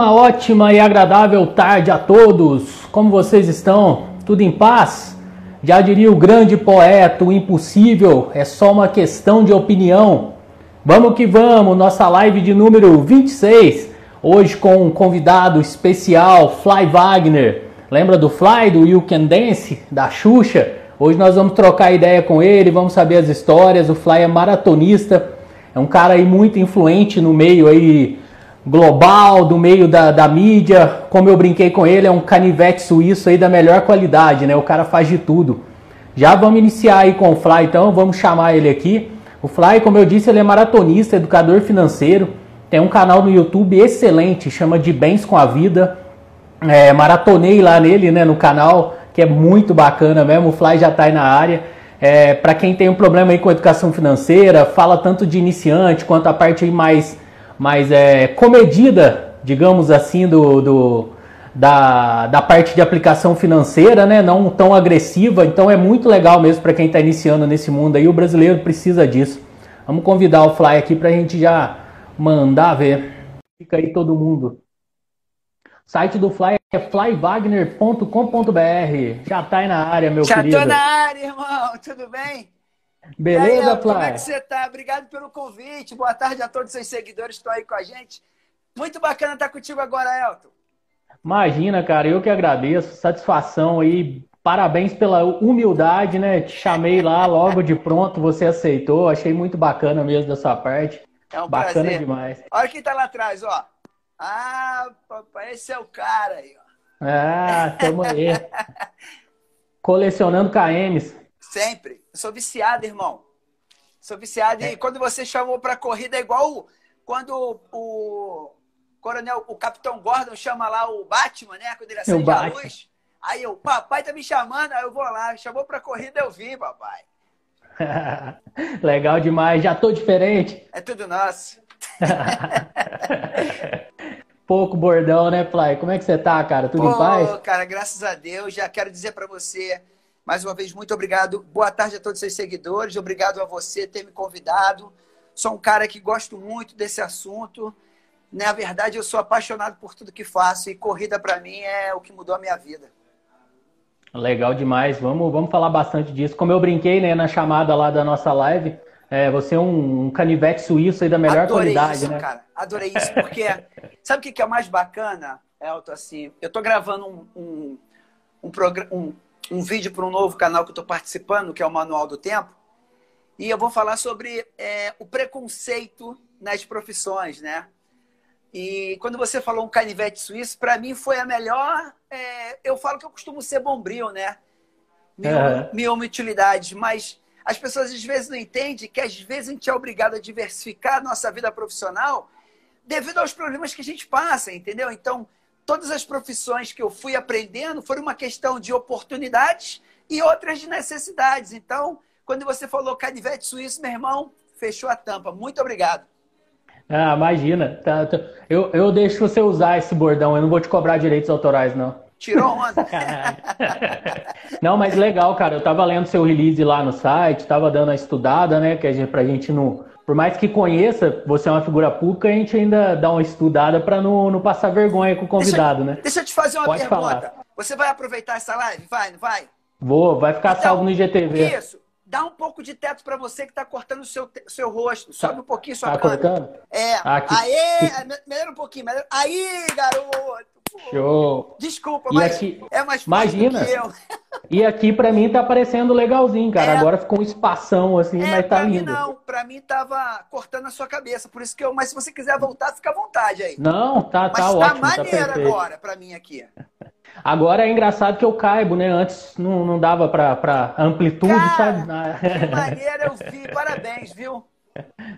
Uma ótima e agradável tarde a todos. Como vocês estão? Tudo em paz? Já diria o grande poeta, o impossível é só uma questão de opinião. Vamos que vamos, nossa live de número 26. Hoje com um convidado especial, Fly Wagner. Lembra do Fly, do You Can Dance, da Xuxa? Hoje nós vamos trocar ideia com ele, vamos saber as histórias. O Fly é maratonista, é um cara aí muito influente no meio aí global, do meio da, da mídia. Como eu brinquei com ele, é um canivete suíço aí da melhor qualidade, né? O cara faz de tudo. Já vamos iniciar aí com o Fly, então vamos chamar ele aqui. O Fly, como eu disse, ele é maratonista, educador financeiro. Tem um canal no YouTube excelente, chama de Bens com a Vida. É, maratonei lá nele, né, no canal, que é muito bacana mesmo. O Fly já tá aí na área. É, para quem tem um problema aí com educação financeira, fala tanto de iniciante quanto a parte aí mais mais é, comedida, digamos assim, do, do da, da parte de aplicação financeira, né? Não tão agressiva. Então é muito legal mesmo para quem está iniciando nesse mundo aí. O brasileiro precisa disso. Vamos convidar o Fly aqui para a gente já mandar ver. Fica aí todo mundo. O site do Fly é flywagner.com.br. Já tá aí na área, meu já querido. Já tô na área, irmão. Tudo bem? Beleza, Fly? Como é que você tá? Obrigado pelo convite. Boa tarde a todos os seus seguidores que estão aí com a gente. Muito bacana estar contigo agora, Elton. Imagina, cara, eu que agradeço. Satisfação aí. Parabéns pela humildade, né? Te chamei lá logo de pronto, você aceitou. Achei muito bacana mesmo da sua parte. É um bacana prazer. demais. Olha quem tá lá atrás, ó. Ah, papai, esse é o cara aí, ó. Ah, tamo aí. Colecionando KMs. Sempre. Eu sou viciado, irmão. Sou viciado. É. E quando você chamou pra corrida, é igual quando o coronel, o capitão Gordon chama lá o Batman, né? Quando ele acende a luz. Aí eu, papai tá me chamando, aí eu vou lá. Chamou pra corrida, eu vim, papai. Legal demais. Já tô diferente. É tudo nosso. Pouco bordão, né, Fly? Como é que você tá, cara? Tudo Pô, em paz? cara, graças a Deus. Já quero dizer para você mais uma vez, muito obrigado. Boa tarde a todos os seus seguidores. Obrigado a você ter me convidado. Sou um cara que gosto muito desse assunto. Na verdade, eu sou apaixonado por tudo que faço e corrida para mim é o que mudou a minha vida. Legal demais. Vamos, vamos falar bastante disso. Como eu brinquei né, na chamada lá da nossa live, é, você é um, um canivete suíço aí da melhor Adorei qualidade, isso, né? cara. Adorei isso, porque sabe o que é mais bacana, Elton? Assim, eu tô gravando um, um, um, programa, um um vídeo para um novo canal que eu estou participando, que é o Manual do Tempo. E eu vou falar sobre é, o preconceito nas profissões, né? E quando você falou um canivete suíço, para mim foi a melhor. É, eu falo que eu costumo ser bombril, né? Mil, é. mil utilidades, mas as pessoas às vezes não entendem que às vezes a gente é obrigado a diversificar a nossa vida profissional devido aos problemas que a gente passa, entendeu? Então, todas as profissões que eu fui aprendendo foram uma questão de oportunidades e outras de necessidades. Então, quando você falou canivete suíço, meu irmão, fechou a tampa. Muito obrigado. Ah, imagina. Tá, tá. Eu, eu deixo você usar esse bordão, eu não vou te cobrar direitos autorais, não. Tirou onda. não, mas legal, cara. Eu tava lendo seu release lá no site, tava dando a estudada, né? Que gente, pra gente não por mais que conheça, você é uma figura pública, a gente ainda dá uma estudada para não, não passar vergonha com o convidado, deixa, né? Deixa eu te fazer uma Pode pergunta. Falar. Você vai aproveitar essa live? Vai, não vai? Vou, vai ficar então, salvo no IGTV. Isso. Dá um pouco de teto para você que está cortando o seu, seu rosto. Sobe tá, um pouquinho sua tá câmera. cortando? É. Aqui. Aê! Melhora um pouquinho. Melhora. Aí, garoto! Show! Desculpa, e mas aqui, é mais fácil imagina. que eu. E aqui para mim tá parecendo legalzinho, cara. É. Agora ficou um espação assim, é, mas tá pra lindo. Mim não, para mim tava cortando a sua cabeça, por isso que eu, mas se você quiser voltar, fica à vontade aí. Não, tá, mas tá, tá ótimo, maneiro tá agora para mim aqui. Agora é engraçado que eu caibo, né? Antes não, não dava para amplitude, Cara, sabe? Que maneiro eu vi, parabéns, viu?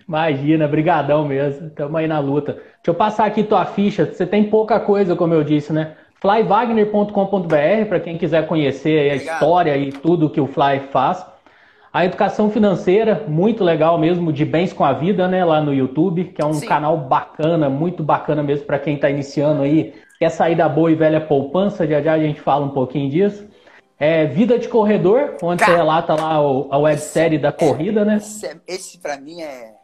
Imagina, brigadão mesmo. Tamo aí na luta. Deixa eu passar aqui tua ficha. Você tem pouca coisa, como eu disse, né? flywagner.com.br para quem quiser conhecer a história e tudo que o Fly faz. A educação financeira, muito legal mesmo, de bens com a vida, né, lá no YouTube, que é um Sim. canal bacana, muito bacana mesmo para quem está iniciando aí, quer sair da boa e velha poupança, já já a gente fala um pouquinho disso. É Vida de Corredor, onde Cara, você relata lá a websérie da corrida, né? Esse, esse para mim é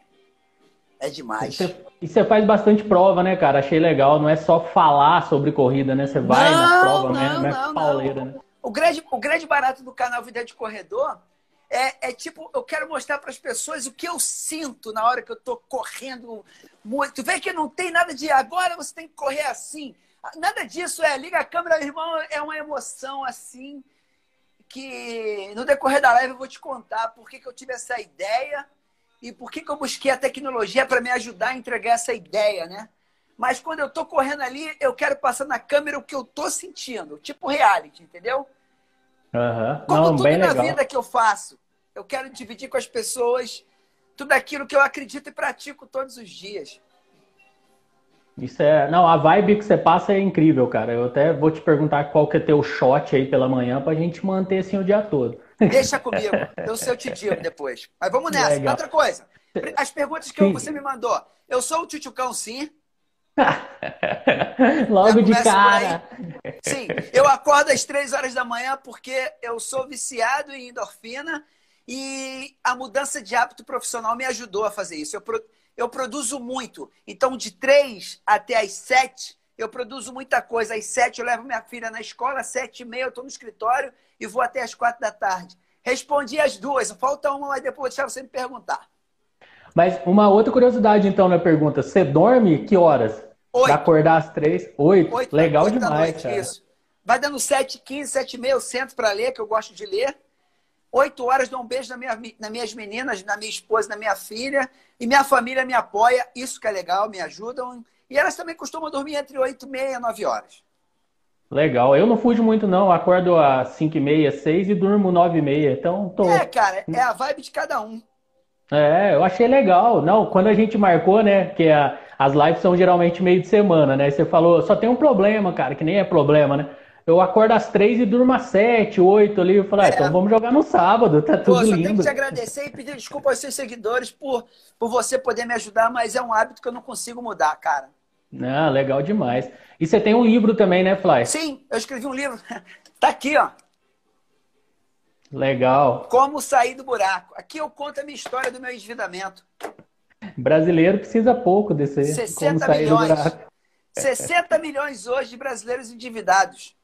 É demais. E você faz bastante prova, né, cara? Achei legal. Não é só falar sobre corrida, né? Você vai não, na prova não, mesmo, não, é pauleira, né? O grande, o grande barato do canal Vida de Corredor é, é tipo, eu quero mostrar para as pessoas o que eu sinto na hora que eu tô correndo muito. Vê que não tem nada de agora você tem que correr assim. Nada disso é liga a câmera, irmão, é uma emoção assim que no decorrer da live eu vou te contar por que, que eu tive essa ideia e por que, que eu busquei a tecnologia para me ajudar a entregar essa ideia, né? Mas quando eu estou correndo ali, eu quero passar na câmera o que eu estou sentindo, tipo reality, entendeu? Uhum. Como Não, tudo bem na legal. vida que eu faço, eu quero dividir com as pessoas tudo aquilo que eu acredito e pratico todos os dias. Isso é. Não, a vibe que você passa é incrível, cara. Eu até vou te perguntar qual que é teu shot aí pela manhã pra gente manter assim o dia todo. Deixa comigo, eu sei, eu te digo depois. Mas vamos nessa. Legal. Outra coisa. As perguntas que Sim. você me mandou. Eu sou o Tchutchucão, sim. Logo de cara. Sim, eu acordo às três horas da manhã porque eu sou viciado em endorfina e a mudança de hábito profissional me ajudou a fazer isso. Eu, eu produzo muito. Então, de três até às sete, eu produzo muita coisa. Às sete, eu levo minha filha na escola, às sete e meia, eu estou no escritório e vou até às quatro da tarde. Respondi as duas, falta uma, mas depois vou deixar você me perguntar. Mas uma outra curiosidade, então, na pergunta: você dorme que horas? Oito. Pra acordar às três? Oito. Oito, Legal oito demais, noite, cara. isso. Vai dando 7, 15, 7 e meia, eu sento para ler, que eu gosto de ler. 8 horas dou um beijo na minha, nas minhas meninas, na minha esposa, na minha filha. E minha família me apoia, isso que é legal, me ajudam. E elas também costumam dormir entre 8 e meia e 9 horas. Legal. Eu não fujo muito, não. Acordo às cinco e meia, seis e durmo nove e meia. Então, tô. É, cara, é a vibe de cada um. É, eu achei legal. Não, quando a gente marcou, né, que a- as lives são geralmente meio de semana, né? Você falou, só tem um problema, cara, que nem é problema, né? Eu acordo às três e durmo às sete, oito ali. Eu falei, ah, É. então vamos jogar no sábado, tá Pô, tudo só tenho que te agradecer e pedir desculpa aos seus seguidores por, por você poder me ajudar, mas é um hábito que eu não consigo mudar, cara. Ah, legal demais. E você tem um livro também, né, Fly? Sim, eu escrevi um livro. Tá aqui, ó. Legal. Como sair do buraco. Aqui eu conto a minha história do meu endividamento. Brasileiro precisa pouco desse. 60 como sair do milhões. buraco. 60 milhões hoje de brasileiros endividados.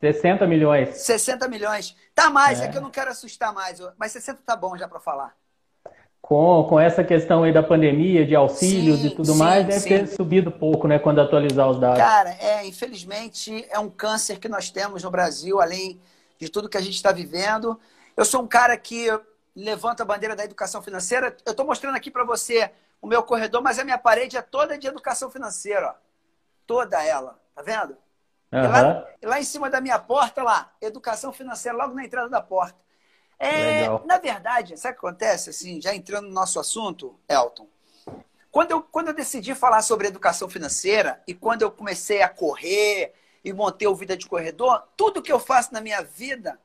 60 milhões. 60 milhões. Tá mais, é, É. que eu não quero assustar mais. mas 60 tá bom já para falar. Com, com essa questão aí da pandemia, de auxílios Sim, e tudo sim, mais, deve sim. ter subido pouco, né, quando atualizar os dados. Cara, é, infelizmente é um câncer que nós temos no Brasil, além de tudo que a gente está vivendo. Eu sou um cara que levanta a bandeira da educação financeira. Eu estou mostrando aqui para você o meu corredor, mas a minha parede é toda de educação financeira, ó. Toda ela, tá vendo? Aham. lá, lá em cima da minha porta, lá, educação financeira, logo na entrada da porta. É, na verdade, sabe o que acontece? Assim, já entrando no nosso assunto, Elton, quando eu, quando eu decidi falar sobre educação financeira e quando eu comecei a correr e montei o Vida de Corredor, tudo que eu faço na minha vida,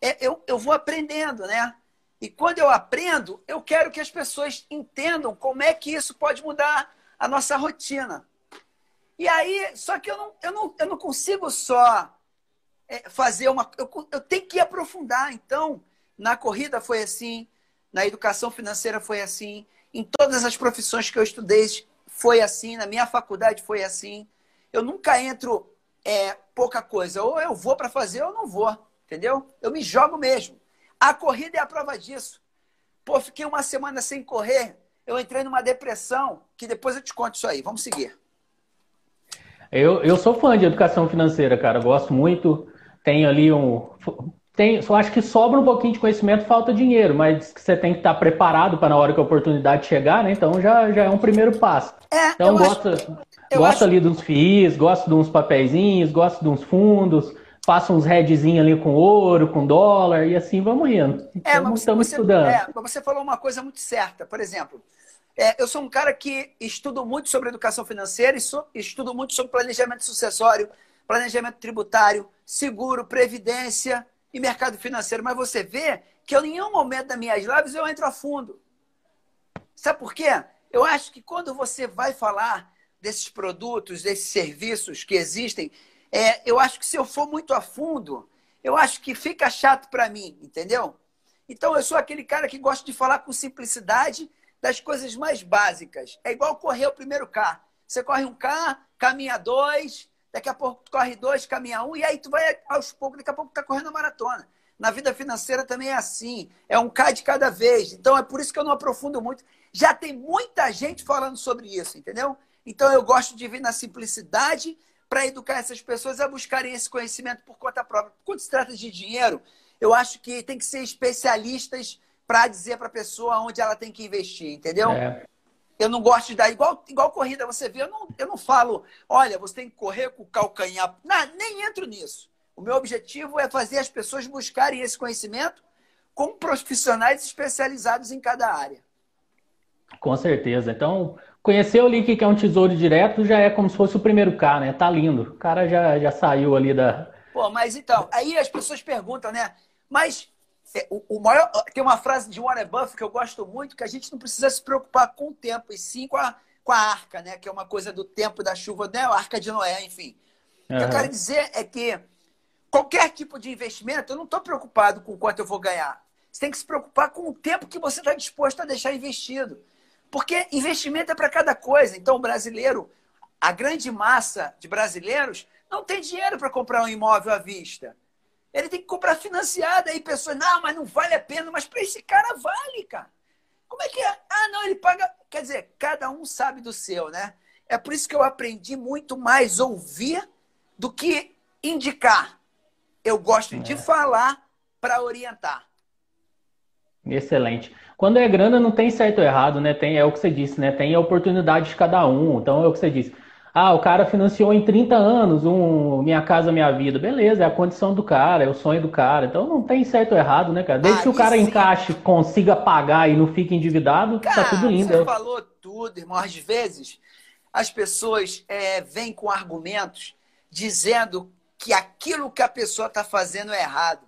é, eu, eu vou aprendendo, né? E quando eu aprendo, eu quero que as pessoas entendam como é que isso pode mudar a nossa rotina. E aí, só que eu não, eu não, eu não consigo só é, fazer uma. Eu, eu tenho que aprofundar. Então, na corrida foi assim, na educação financeira foi assim, em todas as profissões que eu estudei foi assim, na minha faculdade foi assim. Eu nunca entro é, pouca coisa. Ou eu vou para fazer ou não vou, entendeu? Eu me jogo mesmo. A corrida é a prova disso. Pô, fiquei uma semana sem correr, eu entrei numa depressão, que depois eu te conto isso aí. Vamos seguir. Eu, eu sou fã de educação financeira, cara. Gosto muito. Tenho ali um. Tem, só acho que sobra um pouquinho de conhecimento, falta dinheiro, mas que você tem que estar preparado para na hora que a oportunidade chegar, né? Então já, já é um primeiro passo. É, Então eu gosto, acho- eu gosto acho- ali dos FIIs, gosto de uns papeizinhos, gosto de uns fundos, faço uns headzinhos ali com ouro, com dólar e assim vamos indo. É, Estamos, mas estamos você, estudando. é, mas você falou uma coisa muito certa. Por exemplo, é, eu sou um cara que estudo muito sobre educação financeira e estudo muito sobre planejamento sucessório, planejamento tributário, seguro, previdência e mercado financeiro. Mas você vê que eu, em nenhum momento das minhas lives eu entro a fundo. Sabe por quê? Eu acho que quando você vai falar desses produtos, desses serviços que existem, é, eu acho que se eu for muito a fundo, eu acho que fica chato para mim, entendeu? Então eu sou aquele cara que gosta de falar com simplicidade das coisas mais básicas. É igual correr o primeiro K. Você corre um K, caminha dois, daqui a pouco tu corre dois, caminha um, e aí tu vai aos poucos, daqui a pouco tu tá correndo a maratona. Na vida financeira também é assim. É um K de cada vez. Então é por isso que eu não aprofundo muito. Já tem muita gente falando sobre isso, entendeu? Então eu gosto de vir na simplicidade para educar essas pessoas a buscarem esse conhecimento por conta própria. Quando se trata de dinheiro, eu acho que tem que ser especialistas para dizer para a pessoa onde ela tem que investir, entendeu? É. Eu não gosto de dar igual, igual corrida, você vê, eu não, eu não falo, olha, você tem que correr com o calcanhar. Não, nem entro nisso. O meu objetivo é fazer as pessoas buscarem esse conhecimento com profissionais especializados em cada área. Com certeza. Então, conhecer o link que é um tesouro direto já é como se fosse o primeiro K, né? Tá lindo. O cara já, já saiu ali da. Pô, mas então, aí as pessoas perguntam, né? Mas o, o maior. Tem uma frase de Warren Buffett que eu gosto muito, que a gente não precisa se preocupar com o tempo, e sim com a, com a arca, né? Que é uma coisa do tempo da chuva, né? A arca de Noé, enfim. Uhum. O que eu quero dizer é que qualquer tipo de investimento, eu não estou preocupado com quanto eu vou ganhar. Você tem que se preocupar com o tempo que você está disposto a deixar investido. Porque investimento é para cada coisa. Então, o brasileiro, a grande massa de brasileiros, não tem dinheiro para comprar um imóvel à vista. Ele tem que comprar financiado. Aí pessoas, não, mas não vale a pena. Mas para esse cara vale, cara. Como é que é? Ah, não, ele paga. Quer dizer, cada um sabe do seu, né? É por isso que eu aprendi muito mais ouvir do que indicar. Eu gosto é. de falar para orientar. Excelente. Quando é grana, não tem certo ou errado, né? Tem, é o que você disse, né? Tem a oportunidade de cada um. Então é o que você disse. Ah, o cara financiou em 30 anos um Minha Casa Minha Vida. Beleza, é a condição do cara, é o sonho do cara. Então não tem certo ou errado, né, cara? Desde ah, que o cara sim. encaixe, consiga pagar e não fique endividado, tá cara, tá tudo lindo. Você falou tudo, irmão. Às vezes as pessoas é, vêm com argumentos dizendo que aquilo que a pessoa está fazendo é errado.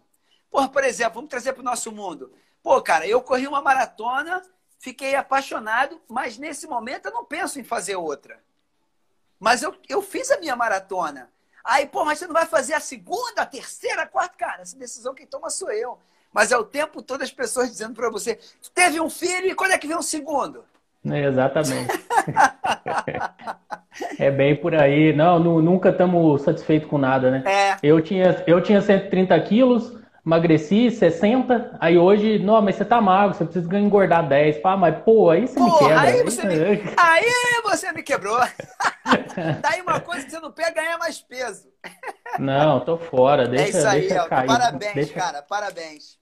Por, por exemplo, vamos trazer para o nosso mundo. Pô, cara, eu corri uma maratona, fiquei apaixonado, mas nesse momento eu não penso em fazer outra. Mas eu, eu fiz a minha maratona. Aí, pô, mas você não vai fazer a segunda, a terceira, a quarta? Cara, essa decisão quem toma sou eu. Mas é o tempo todo as pessoas dizendo para você: teve um filho e quando é que vem um segundo? É, exatamente. é bem por aí. Não, nunca estamos satisfeitos com nada, né? É. Eu, tinha, eu tinha 130 quilos, emagreci 60, aí hoje, não, mas você tá magro, você precisa engordar 10. Pá, mas, pô, aí você Porra, me quebra. Aí você, me... aí você me quebrou. Daí uma coisa que você não pega, ganha mais peso. Não, tô fora. Deixa, é isso aí, deixa cair. Parabéns, deixa... cara, parabéns.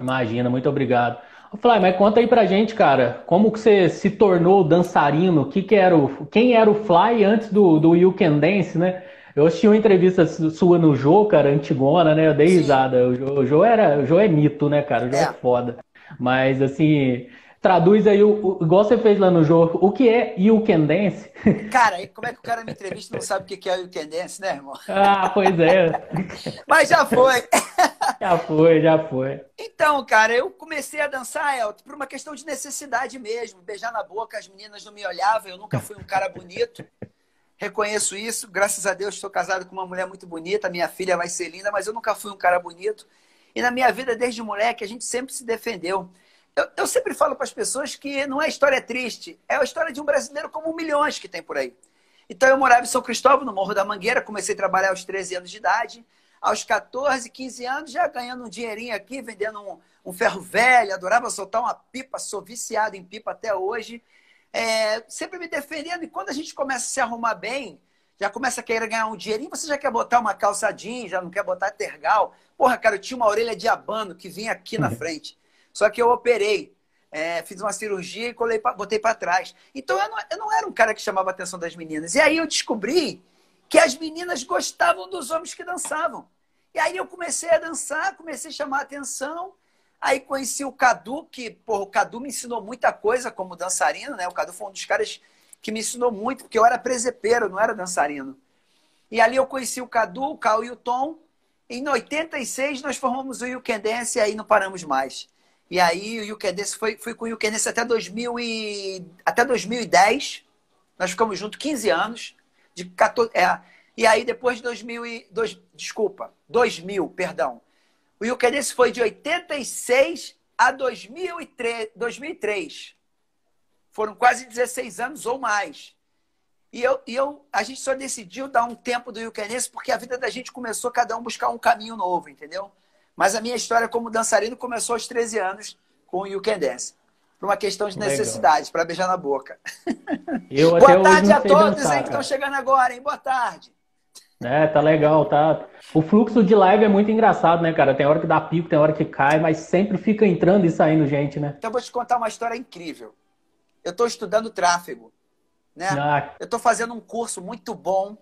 Imagina, muito obrigado. Fly, mas conta aí pra gente, cara, como que você se tornou dançarino? Que que era o, quem era o Fly antes do, do You Can Dance, né? Eu assisti uma entrevista sua no Jô, cara, antigona, né? Eu dei Sim. risada. O Jô, o Jô, era, o Jô é mito, né, cara? O Jô é, é foda. Mas, assim, traduz aí, o, o, igual você fez lá no jogo, o que é You Can Dance? Cara, como é que o cara me entrevista e não sabe o que é You Can Dance, né, irmão? Ah, pois é. Mas já foi. Já foi, já foi. Então, cara, eu comecei a dançar, Elton, por uma questão de necessidade mesmo. Beijar na boca, as meninas não me olhavam, eu nunca fui um cara bonito. Reconheço isso, graças a Deus estou casado com uma mulher muito bonita, minha filha vai ser linda, mas eu nunca fui um cara bonito. E na minha vida, desde moleque, a gente sempre se defendeu. Eu, eu sempre falo para as pessoas que não é história triste, é a história de um brasileiro como milhões que tem por aí. Então eu morava em São Cristóvão, no Morro da Mangueira, comecei a trabalhar aos 13 anos de idade. Aos 14, 15 anos, já ganhando um dinheirinho aqui, vendendo um, um ferro velho, adorava soltar uma pipa, sou viciado em pipa até hoje. É, sempre me defendendo, e quando a gente começa a se arrumar bem, já começa a querer ganhar um dinheirinho, você já quer botar uma calça jeans, já não quer botar tergal. Porra, cara, eu tinha uma orelha de abano que vinha aqui na uhum. frente. Só que eu operei, é, fiz uma cirurgia e colei pra, botei para trás. Então eu não, eu não era um cara que chamava a atenção das meninas. E aí eu descobri que as meninas gostavam dos homens que dançavam. E aí eu comecei a dançar, comecei a chamar a atenção. Aí conheci o Cadu, que porra, o Cadu me ensinou muita coisa como dançarino, né? O Cadu foi um dos caras que me ensinou muito, porque eu era presepeiro, não era dançarino. E ali eu conheci o Cadu, o Cal e o Tom. Em 86 nós formamos o You Can Dance e aí não paramos mais. E aí o You Can Dance foi, fui com o You Can Dance até, 2000 e, até 2010. Nós ficamos juntos 15 anos. De 14, é, e aí depois de 2000 e, dois, desculpa, 2000, perdão. O You Can Dance foi de 86 a 2003. 2003. Foram quase 16 anos ou mais. E, eu, e eu, a gente só decidiu dar um tempo do Yukenense porque a vida da gente começou cada um buscar um caminho novo, entendeu? Mas a minha história como dançarino começou aos 13 anos com o You Can Dance. Por uma questão de necessidade, para beijar na boca. Eu Boa tarde a todos dançar, aí que estão chegando agora, hein? Boa tarde. É, tá legal, tá. O fluxo de live é muito engraçado, né, cara? Tem hora que dá pico, tem hora que cai, mas sempre fica entrando e saindo gente, né? Então vou te contar uma história incrível. Eu estou estudando tráfego, né? Ah. Eu estou fazendo um curso muito bom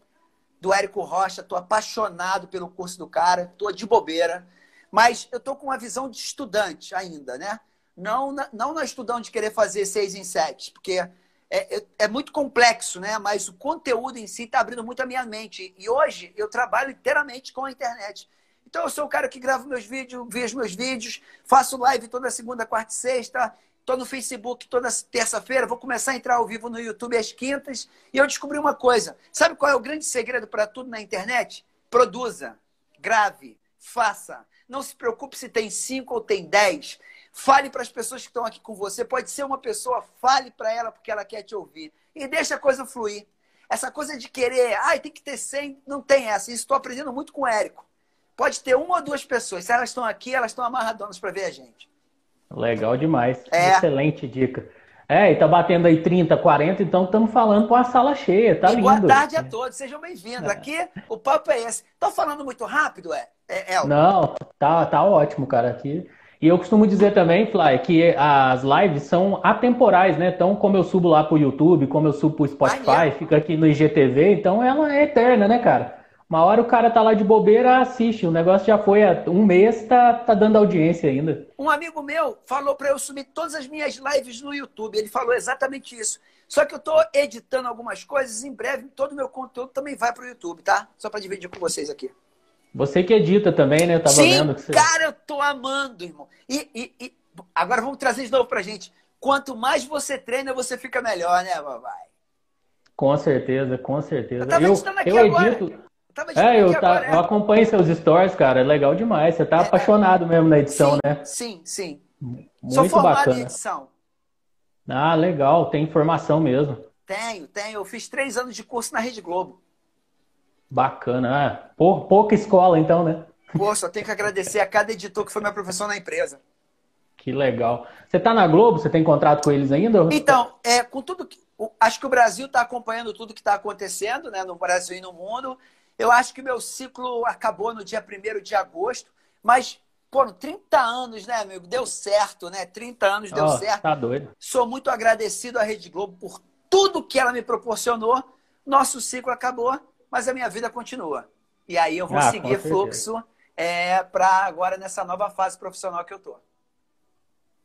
do Érico Rocha, estou apaixonado pelo curso do cara, estou de bobeira, mas eu estou com uma visão de estudante ainda, né? Não na, não na estudão de querer fazer seis em sete, porque é, é, muito complexo, né? Mas o conteúdo em si está abrindo muito a minha mente. E hoje eu trabalho inteiramente com a internet. Então eu sou o cara que gravo meus vídeos, vejo meus vídeos, faço live toda segunda, quarta e sexta, estou no Facebook toda terça-feira, vou começar a entrar ao vivo no YouTube às quintas. E eu descobri uma coisa. Sabe qual é o grande segredo para tudo na internet? Produza, grave, faça. Não se preocupe se tem cinco ou tem dez. Fale para as pessoas que estão aqui com você. Pode ser uma pessoa, fale para ela porque ela quer te ouvir. E deixa a coisa fluir. Essa coisa de querer, ai, tem que ter 100, não tem essa. Isso estou aprendendo muito com o Érico. Pode ter uma ou duas pessoas. Se elas estão aqui, elas estão amarradonas para ver a gente. Legal demais. É. Excelente dica. É, e tá batendo aí 30, 40, então estamos falando com a sala cheia, tá e lindo. Boa tarde a todos, sejam bem-vindos. É. Aqui o papo é esse. Tô falando muito rápido, é? é Não, tá, tá ótimo, cara. Aqui e eu costumo dizer também, Fly, que as lives são atemporais, né? Então, como eu subo lá pro YouTube, como eu subo pro Spotify, fica aqui no IGTV, então ela é eterna, né, cara? Uma hora o cara tá lá de bobeira, assiste. O negócio já foi há um mês, tá, tá dando audiência ainda. Um amigo meu falou para eu subir todas as minhas lives no YouTube. Ele falou exatamente isso. Só que eu tô editando algumas coisas, em breve todo o meu conteúdo também vai pro YouTube, tá? Só para dividir com vocês aqui. Você que edita também, né? Eu tava Sim, vendo que você... cara, eu tô amando, irmão. E, e, e, agora vamos trazer de novo pra gente. Quanto mais você treina, você fica melhor, né, papai? Com certeza, com certeza. Eu, tava eu, aqui eu agora. edito. Eu é, eu, tá, agora, é. eu acompanho seus stories, cara. É legal demais. Você tá é, apaixonado mesmo na edição, sim, né? Sim, sim. Muito Sou formado bacana. em edição. Ah, legal. Tem informação mesmo. Tenho, tenho. Eu fiz três anos de curso na Rede Globo. Bacana. Ah, pouca escola, então, né? Pô, só tenho que agradecer a cada editor que foi meu professor na empresa. Que legal. Você está na Globo? Você tem contrato com eles ainda? Então, é, com tudo que. Acho que o Brasil está acompanhando tudo que está acontecendo, né? No Brasil e no mundo. Eu acho que meu ciclo acabou no dia 1 de agosto, mas, pô, 30 anos, né, amigo? Deu certo, né? 30 anos deu oh, certo. Tá doido. Sou muito agradecido à Rede Globo por tudo que ela me proporcionou. Nosso ciclo acabou mas a minha vida continua. E aí eu vou ah, seguir fluxo é, para agora nessa nova fase profissional que eu tô.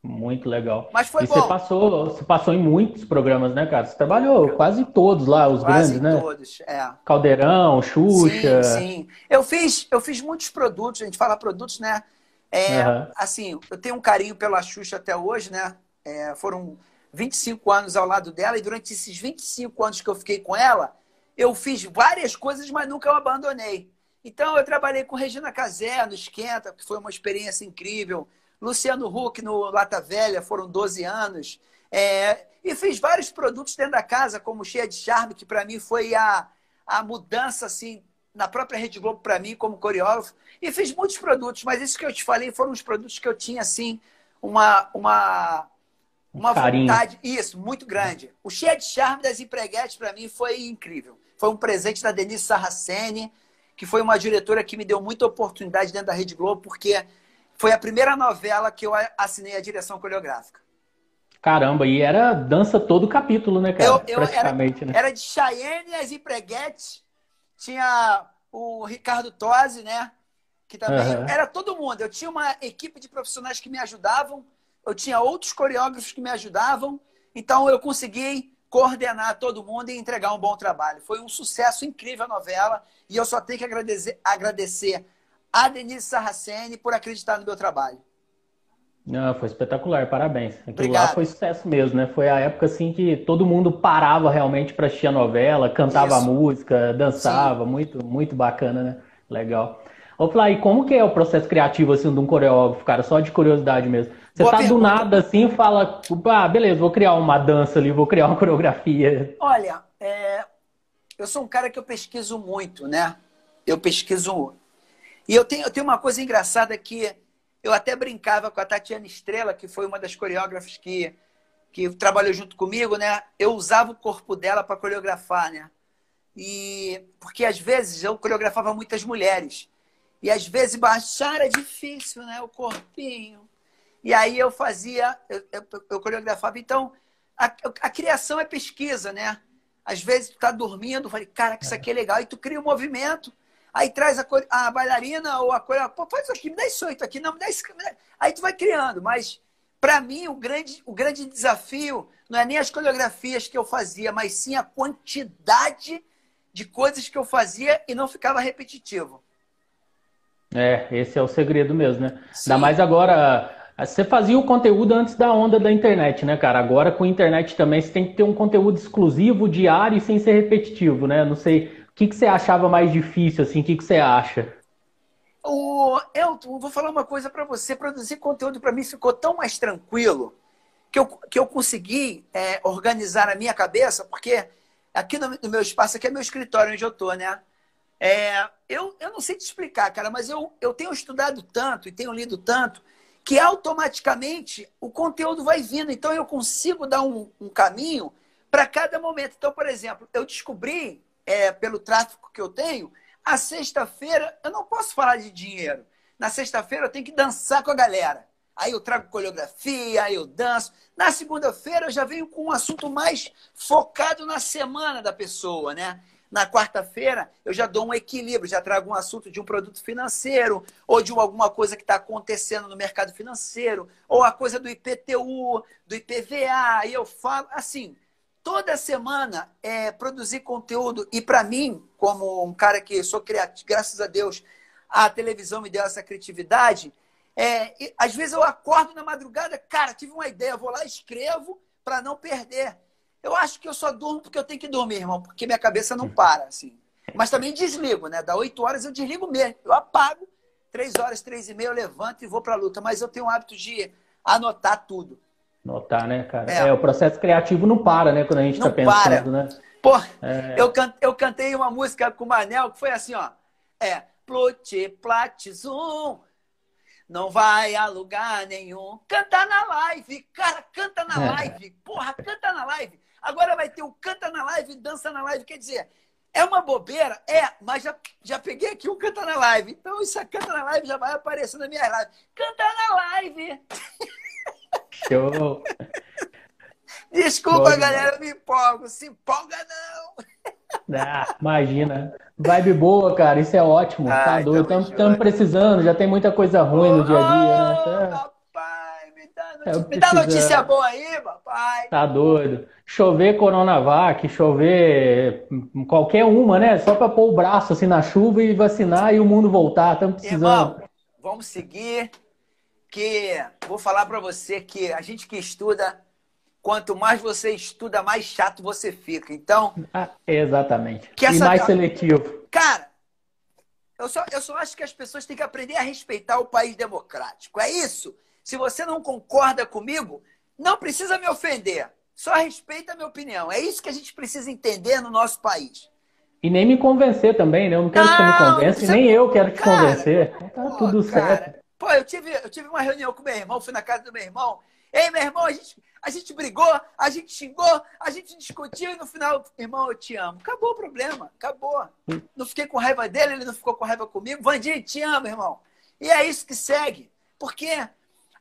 Muito legal. Mas foi e bom. Você passou, você passou em muitos programas, né, cara? Você trabalhou quase todos lá, os quase grandes, né? todos, é. Caldeirão, Xuxa. Sim, sim. Eu fiz, eu fiz muitos produtos, a gente fala produtos, né? É, uhum. Assim, eu tenho um carinho pela Xuxa até hoje, né? É, foram 25 anos ao lado dela e durante esses 25 anos que eu fiquei com ela, eu fiz várias coisas, mas nunca eu abandonei. Então, eu trabalhei com Regina Casé no Esquenta, que foi uma experiência incrível. Luciano Huck no Lata Velha, foram 12 anos. É, e fiz vários produtos dentro da casa, como Cheia de Charme, que para mim foi a, a mudança assim na própria Rede Globo para mim como coreógrafo. E fiz muitos produtos, mas isso que eu te falei foram os produtos que eu tinha assim uma uma uma Carinho. vontade, isso, muito grande. O Cheia de Charme das Empreguetes para mim foi incrível. Foi um presente da Denise Sarraceni, que foi uma diretora que me deu muita oportunidade dentro da Rede Globo, porque foi a primeira novela que eu assinei a direção coreográfica. Caramba, e era dança todo o capítulo, né, cara? Eu, eu Praticamente, era, né? Era de Cheyenne as Empreguetes, tinha o Ricardo Tosi, né? Que também uhum. era todo mundo. Eu tinha uma equipe de profissionais que me ajudavam, eu tinha outros coreógrafos que me ajudavam, então eu consegui coordenar todo mundo e entregar um bom trabalho. Foi um sucesso incrível a novela e eu só tenho que agradecer, agradecer a Denise Sarraceni por acreditar no meu trabalho. Não, foi espetacular, parabéns. Aquilo Obrigado. lá foi sucesso mesmo, né? Foi a época assim que todo mundo parava realmente para assistir a novela, cantava Isso. a música, dançava, Sim. muito, muito bacana, né? Legal. Ô, Fly, como que é o processo criativo assim de um coreógrafo, cara? Só de curiosidade mesmo. Você Boa tá pergunta. do nada assim e fala, ah, beleza, vou criar uma dança ali, vou criar uma coreografia. Olha, é... eu sou um cara que eu pesquiso muito, né? Eu pesquiso. E eu tenho, eu tenho uma coisa engraçada que eu até brincava com a Tatiana Estrela, que foi uma das coreógrafas que, que trabalhou junto comigo, né? Eu usava o corpo dela para coreografar, né? E porque às vezes eu coreografava muitas mulheres. E às vezes baixar é difícil, né? O corpinho. E aí eu fazia, eu, eu, eu coreografava. Então, a, a, criação é pesquisa, né? Às vezes tu tá dormindo, falei, cara, que isso aqui é legal. E tu cria um movimento Aí traz a, a bailarina ou a coisa, pô, faz isso aqui, me dá isso aqui, não, me dá isso. Me dá... Aí tu vai criando, mas para mim o grande, o grande desafio não é nem as coreografias que eu fazia, mas sim a quantidade de coisas que eu fazia e não ficava repetitivo. É, esse é o segredo mesmo, né? Sim. Ainda mais agora. Você fazia o conteúdo antes da onda da internet, né, cara? Agora com a internet também você tem que ter um conteúdo exclusivo, diário e sem ser repetitivo, né? Não sei o que, que você achava mais difícil, assim? O que, que você acha? O Elton, vou falar uma coisa para você. Produzir conteúdo para mim ficou tão mais tranquilo que eu, que eu consegui é, organizar a minha cabeça, porque aqui no, no, meu espaço, aqui é meu escritório onde eu tô, né? É, eu, eu não sei te explicar, cara, mas eu, eu tenho estudado tanto e tenho lido tanto que automaticamente o conteúdo vai vindo. Então eu consigo dar um, um caminho para cada momento. Então, por exemplo, eu descobri é, pelo tráfico que eu tenho, a sexta-feira eu não posso falar de dinheiro. Na sexta-feira eu tenho que dançar com a galera. Aí eu trago coreografia, aí eu danço. Na segunda-feira eu já venho com um assunto mais focado na semana da pessoa, né? Na quarta-feira eu já dou um equilíbrio, já trago um assunto de um produto financeiro, ou de alguma coisa que está acontecendo no mercado financeiro, ou a coisa do IPTU, do IPVA, e eu falo assim, toda semana é, produzir conteúdo. E para mim, como um cara que sou criativo, graças a Deus, a televisão me deu essa criatividade. É, às vezes eu acordo na madrugada, cara, tive uma ideia, vou lá escrevo para não perder. Eu acho que eu só durmo porque eu tenho que dormir, irmão, porque minha cabeça não para, assim. Mas também desligo, né? Da 8 horas eu desligo mesmo. Eu apago, 3 horas, 3 e meia eu levanto e vou para a luta. Mas eu tenho o hábito de anotar tudo. Notar, né, cara? É. é. o processo criativo não para, né? Quando a gente está pensando, para. né? Pô, é. eu, can, eu cantei uma música com o Manel que foi assim, ó. É, plote, plat, zoom. Não vai a lugar nenhum. Canta na live. Cara, canta na é. live. Porra, canta na live. Agora vai ter o canta na live, dança na live. Quer dizer, é uma bobeira? É, mas já, já peguei aqui o canta na live. Então, isso a canta na live já vai aparecer na minha live. Canta na live. Show! Desculpa, Boa, galera, me empolgo. Se empolga, não! Ah, imagina. Vibe boa, cara, isso é ótimo. Ai, tá doido. Estamos precisando, já tem muita coisa ruim no dia a dia, né? Tá... Papai, me dá, notícia, me dá notícia boa aí, papai. Tá doido. Chover Coronavac, chover qualquer uma, né? Só para pôr o braço assim na chuva e vacinar e o mundo voltar. Estamos precisando. Irmão, vamos seguir que vou falar para você que a gente que estuda, quanto mais você estuda, mais chato você fica. Então. Ah, exatamente. Que essa... E mais seletivo. Cara, eu só, eu só acho que as pessoas têm que aprender a respeitar o país democrático. É isso. Se você não concorda comigo, não precisa me ofender. Só respeita a minha opinião. É isso que a gente precisa entender no nosso país. E nem me convencer também, né? Eu não quero não, que você me convença, nem eu quero te cara, convencer. Tá pô, tudo cara, certo. Pô, eu tive, eu tive uma reunião com meu irmão, fui na casa do meu irmão. Ei, meu irmão, a gente, a gente brigou, a gente xingou, a gente discutiu e no final, irmão, eu te amo. Acabou o problema, acabou. Não fiquei com raiva dele, ele não ficou com raiva comigo. Vandir, te amo, irmão. E é isso que segue. Porque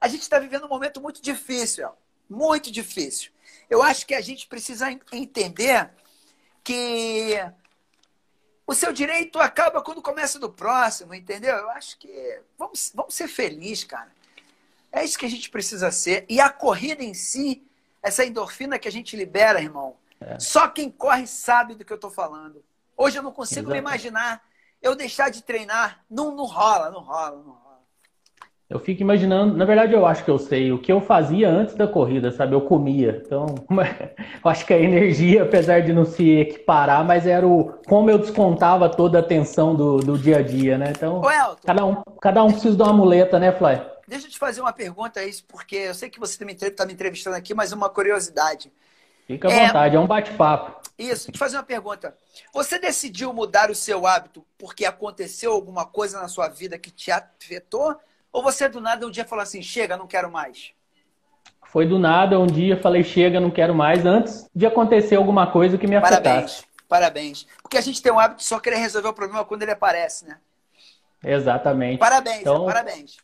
a gente está vivendo um momento muito difícil, muito difícil. Eu acho que a gente precisa entender que o seu direito acaba quando começa do próximo, entendeu? Eu acho que vamos, vamos ser felizes, cara. É isso que a gente precisa ser. E a corrida em si, essa endorfina que a gente libera, irmão, é. só quem corre sabe do que eu estou falando. Hoje eu não consigo me imaginar eu deixar de treinar. Não, não rola, não rola, não rola. Eu fico imaginando, na verdade eu acho que eu sei o que eu fazia antes da corrida, sabe? Eu comia. Então, eu acho que a energia, apesar de não se equiparar, mas era o como eu descontava toda a tensão do, do dia a dia, né? Então, cada um, cada um precisa de uma muleta, né, Fly? Deixa eu te fazer uma pergunta aí, porque eu sei que você está me entrevistando aqui, mas uma curiosidade. Fica à é... vontade, é um bate-papo. Isso, te fazer uma pergunta. Você decidiu mudar o seu hábito porque aconteceu alguma coisa na sua vida que te afetou? Ou você do nada um dia falou assim, chega, não quero mais? Foi do nada, um dia falei, chega, não quero mais, antes de acontecer alguma coisa que me afetasse. Parabéns, parabéns. Porque a gente tem um hábito de só querer resolver o problema quando ele aparece, né? Exatamente. Parabéns, então, parabéns.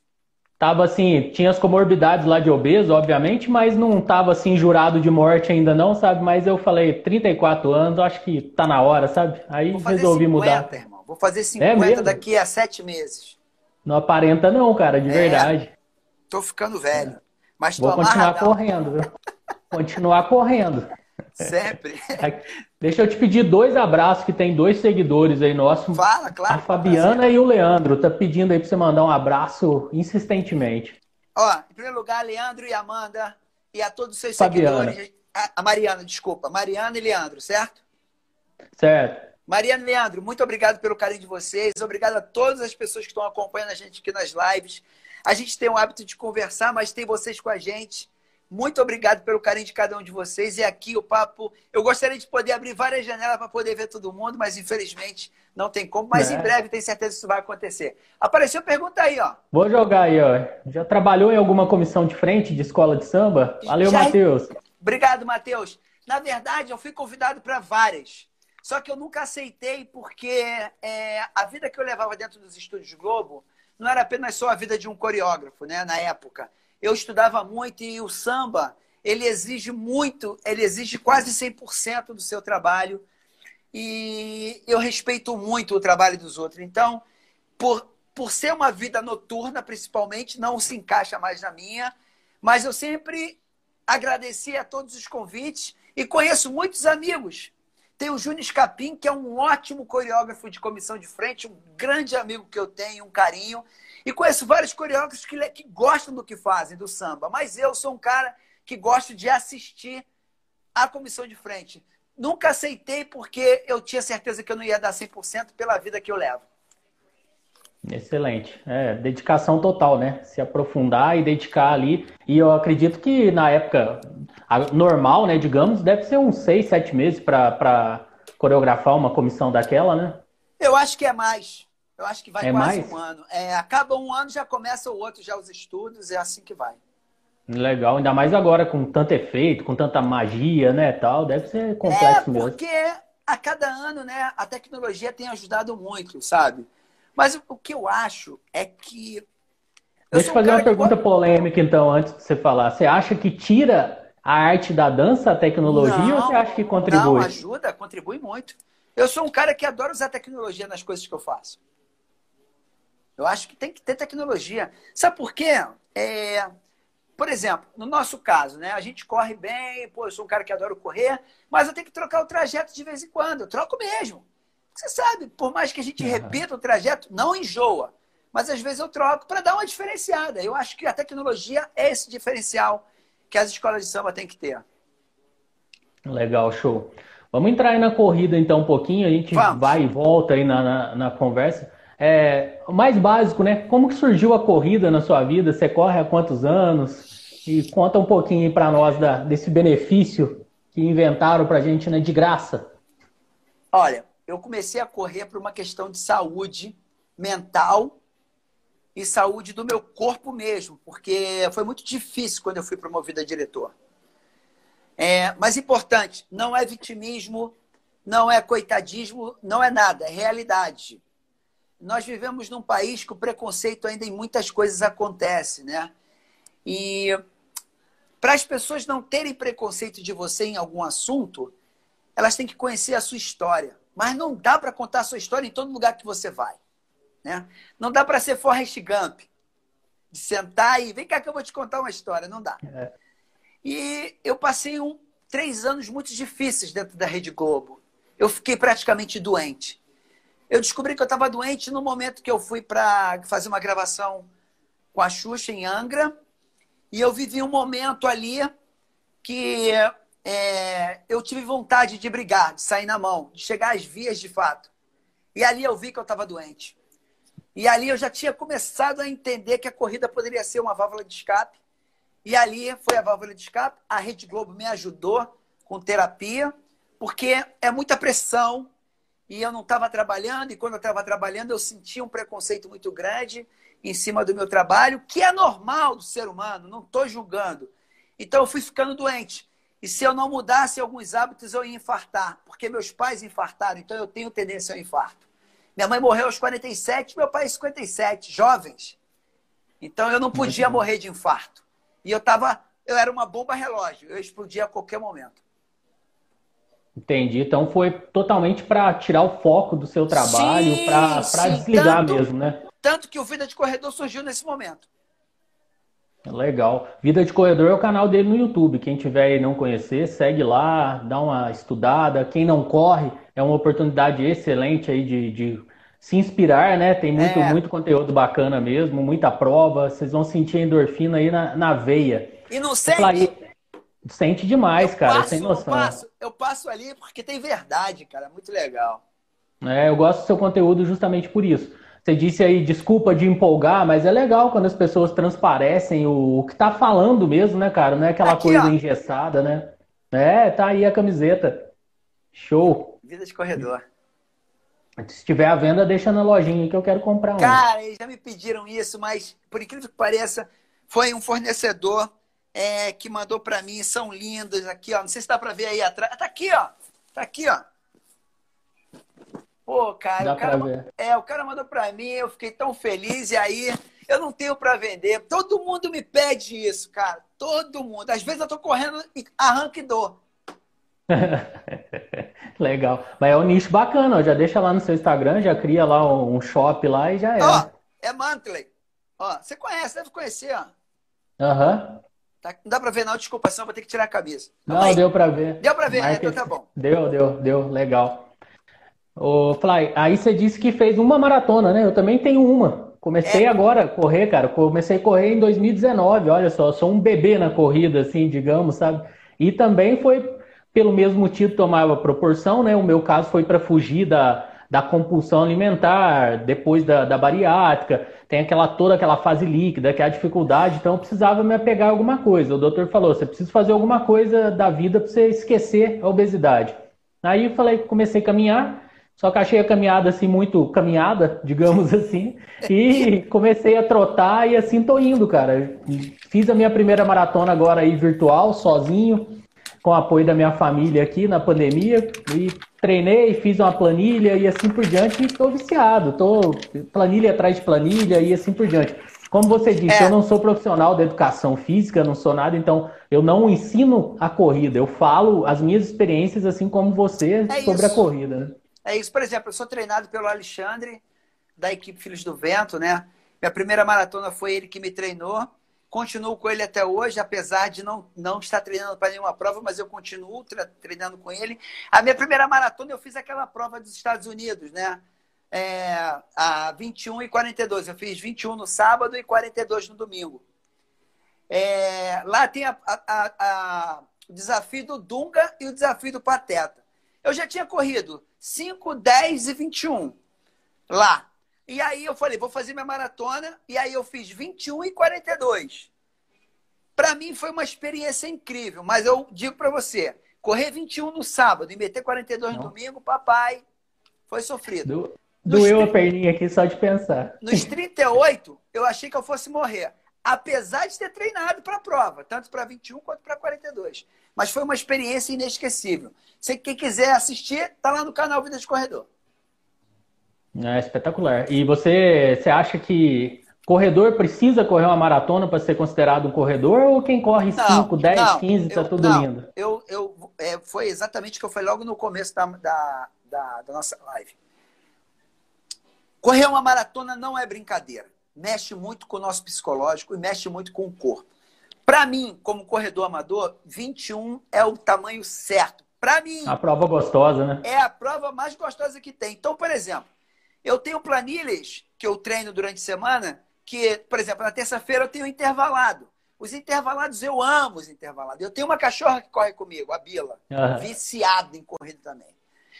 Tava assim, tinha as comorbidades lá de obeso, obviamente, mas não tava assim jurado de morte ainda não, sabe? Mas eu falei, 34 anos, acho que tá na hora, sabe? Aí resolvi 50, mudar. Irmão. Vou fazer 50 é daqui a 7 meses. Não aparenta não, cara, de é, verdade. Tô ficando velho. Mas Vou continuar correndo, viu? continuar correndo. Sempre. Deixa eu te pedir dois abraços, que tem dois seguidores aí nossos. Fala, claro. A Fabiana e o Leandro. Tá pedindo aí pra você mandar um abraço insistentemente. Ó, em primeiro lugar, Leandro e Amanda e a todos os seus Fabiana. seguidores. A Mariana, desculpa. Mariana e Leandro, certo? Certo. Mariana e Leandro, muito obrigado pelo carinho de vocês. Obrigado a todas as pessoas que estão acompanhando a gente aqui nas lives. A gente tem o hábito de conversar, mas tem vocês com a gente. Muito obrigado pelo carinho de cada um de vocês. E aqui o papo. Eu gostaria de poder abrir várias janelas para poder ver todo mundo, mas infelizmente não tem como. Mas é. em breve tenho certeza que isso vai acontecer. Apareceu pergunta aí, ó. Vou jogar aí, ó. Já trabalhou em alguma comissão de frente de escola de samba? Valeu, Já... Matheus. Obrigado, Matheus. Na verdade, eu fui convidado para várias. Só que eu nunca aceitei porque é, a vida que eu levava dentro dos estúdios Globo não era apenas só a vida de um coreógrafo, né? Na época. Eu estudava muito e o samba, ele exige muito, ele exige quase 100% do seu trabalho. E eu respeito muito o trabalho dos outros. Então, por, por ser uma vida noturna, principalmente, não se encaixa mais na minha. Mas eu sempre agradeci a todos os convites e conheço muitos amigos tem o Júnior Scapim, que é um ótimo coreógrafo de comissão de frente, um grande amigo que eu tenho, um carinho. E conheço vários coreógrafos que, que gostam do que fazem, do samba. Mas eu sou um cara que gosto de assistir a comissão de frente. Nunca aceitei porque eu tinha certeza que eu não ia dar 100% pela vida que eu levo. Excelente. É, dedicação total, né? Se aprofundar e dedicar ali. E eu acredito que na época normal, né, digamos, deve ser uns seis, sete meses para coreografar uma comissão daquela, né? Eu acho que é mais. Eu acho que vai é quase mais? um ano. É, acaba um ano, já começa o outro, já os estudos, é assim que vai. Legal, ainda mais agora com tanto efeito, com tanta magia, né, tal, deve ser complexo é, mesmo. porque a cada ano, né, a tecnologia tem ajudado muito, sabe? Mas o que eu acho é que. Deixa eu fazer uma pergunta polêmica, então, antes de você falar. Você acha que tira a arte da dança, a tecnologia, não, ou você acha que contribui? Não, ajuda, contribui muito. Eu sou um cara que adora usar tecnologia nas coisas que eu faço. Eu acho que tem que ter tecnologia. Sabe por quê? É, por exemplo, no nosso caso, né? A gente corre bem, pô, eu sou um cara que adora correr, mas eu tenho que trocar o trajeto de vez em quando. Eu troco mesmo. Você sabe, por mais que a gente repita o trajeto, não enjoa. Mas às vezes eu troco para dar uma diferenciada. Eu acho que a tecnologia é esse diferencial que as escolas de samba têm que ter. Legal, show. Vamos entrar aí na corrida então um pouquinho, a gente Vamos. vai e volta aí na, na, na conversa. É, mais básico, né? Como que surgiu a corrida na sua vida? Você corre há quantos anos? E conta um pouquinho para nós da, desse benefício que inventaram para a gente, né? De graça. Olha, eu comecei a correr por uma questão de saúde mental e saúde do meu corpo mesmo, porque foi muito difícil quando eu fui promovido a diretor. É, mas importante, não é vitimismo, não é coitadismo, não é nada, é realidade. Nós vivemos num país que o preconceito ainda em muitas coisas acontece, né? E para as pessoas não terem preconceito de você em algum assunto, elas têm que conhecer a sua história. Mas não dá para contar a sua história em todo lugar que você vai. Né? Não dá para ser Forrest Gump. De sentar e vem cá que eu vou te contar uma história. Não dá. É. E eu passei um, três anos muito difíceis dentro da Rede Globo. Eu fiquei praticamente doente. Eu descobri que eu estava doente no momento que eu fui para fazer uma gravação com a Xuxa em Angra. E eu vivi um momento ali que é, eu tive vontade de brigar, de sair na mão, de chegar às vias de fato. E ali eu vi que eu estava doente. E ali eu já tinha começado a entender que a corrida poderia ser uma válvula de escape. E ali foi a válvula de escape. A Rede Globo me ajudou com terapia, porque é muita pressão. E eu não estava trabalhando, e quando eu estava trabalhando, eu sentia um preconceito muito grande em cima do meu trabalho, que é normal do ser humano, não estou julgando. Então eu fui ficando doente. E se eu não mudasse alguns hábitos, eu ia infartar, porque meus pais infartaram, então eu tenho tendência ao infarto. Minha mãe morreu aos 47, meu pai aos 57, jovens. Então eu não podia morrer de infarto. E eu tava, eu era uma bomba relógio, eu explodia a qualquer momento. Entendi. Então foi totalmente para tirar o foco do seu trabalho, para desligar tanto, mesmo, né? Tanto que o Vida de Corredor surgiu nesse momento. Legal. Vida de Corredor é o canal dele no YouTube. Quem tiver aí não conhecer, segue lá, dá uma estudada. Quem não corre, é uma oportunidade excelente aí de, de se inspirar, né? Tem muito, é. muito conteúdo bacana mesmo, muita prova. Vocês vão sentir a endorfina aí na, na veia. E não sente? Sente demais, eu cara, passo, sem noção. Eu passo, eu passo ali porque tem verdade, cara. Muito legal. É, eu gosto do seu conteúdo justamente por isso. Você disse aí, desculpa de empolgar, mas é legal quando as pessoas transparecem o, o que tá falando mesmo, né, cara? Não é aquela Aqui, coisa ó. engessada, né? É, tá aí a camiseta. Show. Vida de corredor. Se tiver à venda, deixa na lojinha que eu quero comprar um. Cara, eles já me pediram isso, mas por incrível que pareça, foi um fornecedor é, que mandou para mim. São lindos aqui, ó. Não sei se dá para ver aí atrás. Tá aqui, ó. Tá aqui, ó. Pô, cara, Dá o cara, é, o cara mandou para mim, eu fiquei tão feliz e aí eu não tenho para vender. Todo mundo me pede isso, cara. Todo mundo. Às vezes eu tô correndo e arranco e dou. Legal. Mas é um nicho bacana, ó. já deixa lá no seu Instagram, já cria lá um shop lá e já é. Ó, é Mantley. Ó, você conhece, deve conhecer, ó. Aham. Uhum. Tá, não dá pra ver, não, desculpa, senão vou ter que tirar a camisa. Calma não, aí. deu pra ver. Deu pra ver, né? Então tá bom. Deu, deu, deu, legal. Ô, Fly, aí você disse que fez uma maratona, né? Eu também tenho uma. Comecei é. agora a correr, cara. Comecei a correr em 2019, olha só, sou um bebê na corrida, assim, digamos, sabe? E também foi pelo mesmo motivo tomava proporção, né? O meu caso foi para fugir da, da compulsão alimentar, depois da, da bariátrica, tem aquela toda aquela fase líquida, que é a dificuldade, então eu precisava me apegar a alguma coisa. O doutor falou: você precisa fazer alguma coisa da vida para você esquecer a obesidade. Aí eu falei, comecei a caminhar, só que achei a caminhada assim muito caminhada, digamos assim, e comecei a trotar e assim tô indo, cara. Fiz a minha primeira maratona agora aí virtual, sozinho, com o apoio da minha família aqui na pandemia, e treinei, fiz uma planilha e assim por diante, e tô viciado, tô planilha atrás de planilha e assim por diante. Como você disse, é. eu não sou profissional da educação física, não sou nada, então eu não ensino a corrida, eu falo as minhas experiências assim como você é sobre isso. a corrida, né? É isso, por exemplo, eu sou treinado pelo Alexandre, da equipe Filhos do Vento, né? Minha primeira maratona foi ele que me treinou. Continuo com ele até hoje, apesar de não, não estar treinando para nenhuma prova, mas eu continuo treinando com ele. A minha primeira maratona eu fiz aquela prova dos Estados Unidos, né? É, a 21 e 42. Eu fiz 21 no sábado e 42 no domingo. É, lá tem a, a, a, o desafio do Dunga e o desafio do Pateta. Eu já tinha corrido 5, 10 e 21 lá. E aí eu falei, vou fazer minha maratona. E aí eu fiz 21 e 42. Para mim foi uma experiência incrível, mas eu digo para você, correr 21 no sábado e meter 42 no domingo, papai, foi sofrido. Do, doeu a perninha aqui só de pensar. Nos 38, eu achei que eu fosse morrer. Apesar de ter treinado para a prova, tanto para 21 quanto para 42. Mas foi uma experiência inesquecível. Se quem quiser assistir, tá lá no canal Vida de Corredor. É espetacular. E você, você acha que corredor precisa correr uma maratona para ser considerado um corredor ou quem corre 5, 10, 15 está tudo não, lindo? Eu, eu, é, foi exatamente o que eu falei logo no começo da, da, da, da nossa live. Correr uma maratona não é brincadeira. Mexe muito com o nosso psicológico e mexe muito com o corpo. Para mim, como corredor amador, 21 é o tamanho certo. Para mim. A prova gostosa, né? É a prova mais gostosa que tem. Então, por exemplo, eu tenho planilhas que eu treino durante a semana que, por exemplo, na terça-feira eu tenho intervalado. Os intervalados, eu amo os intervalados. Eu tenho uma cachorra que corre comigo, a Bila, uhum. viciada em corrida também.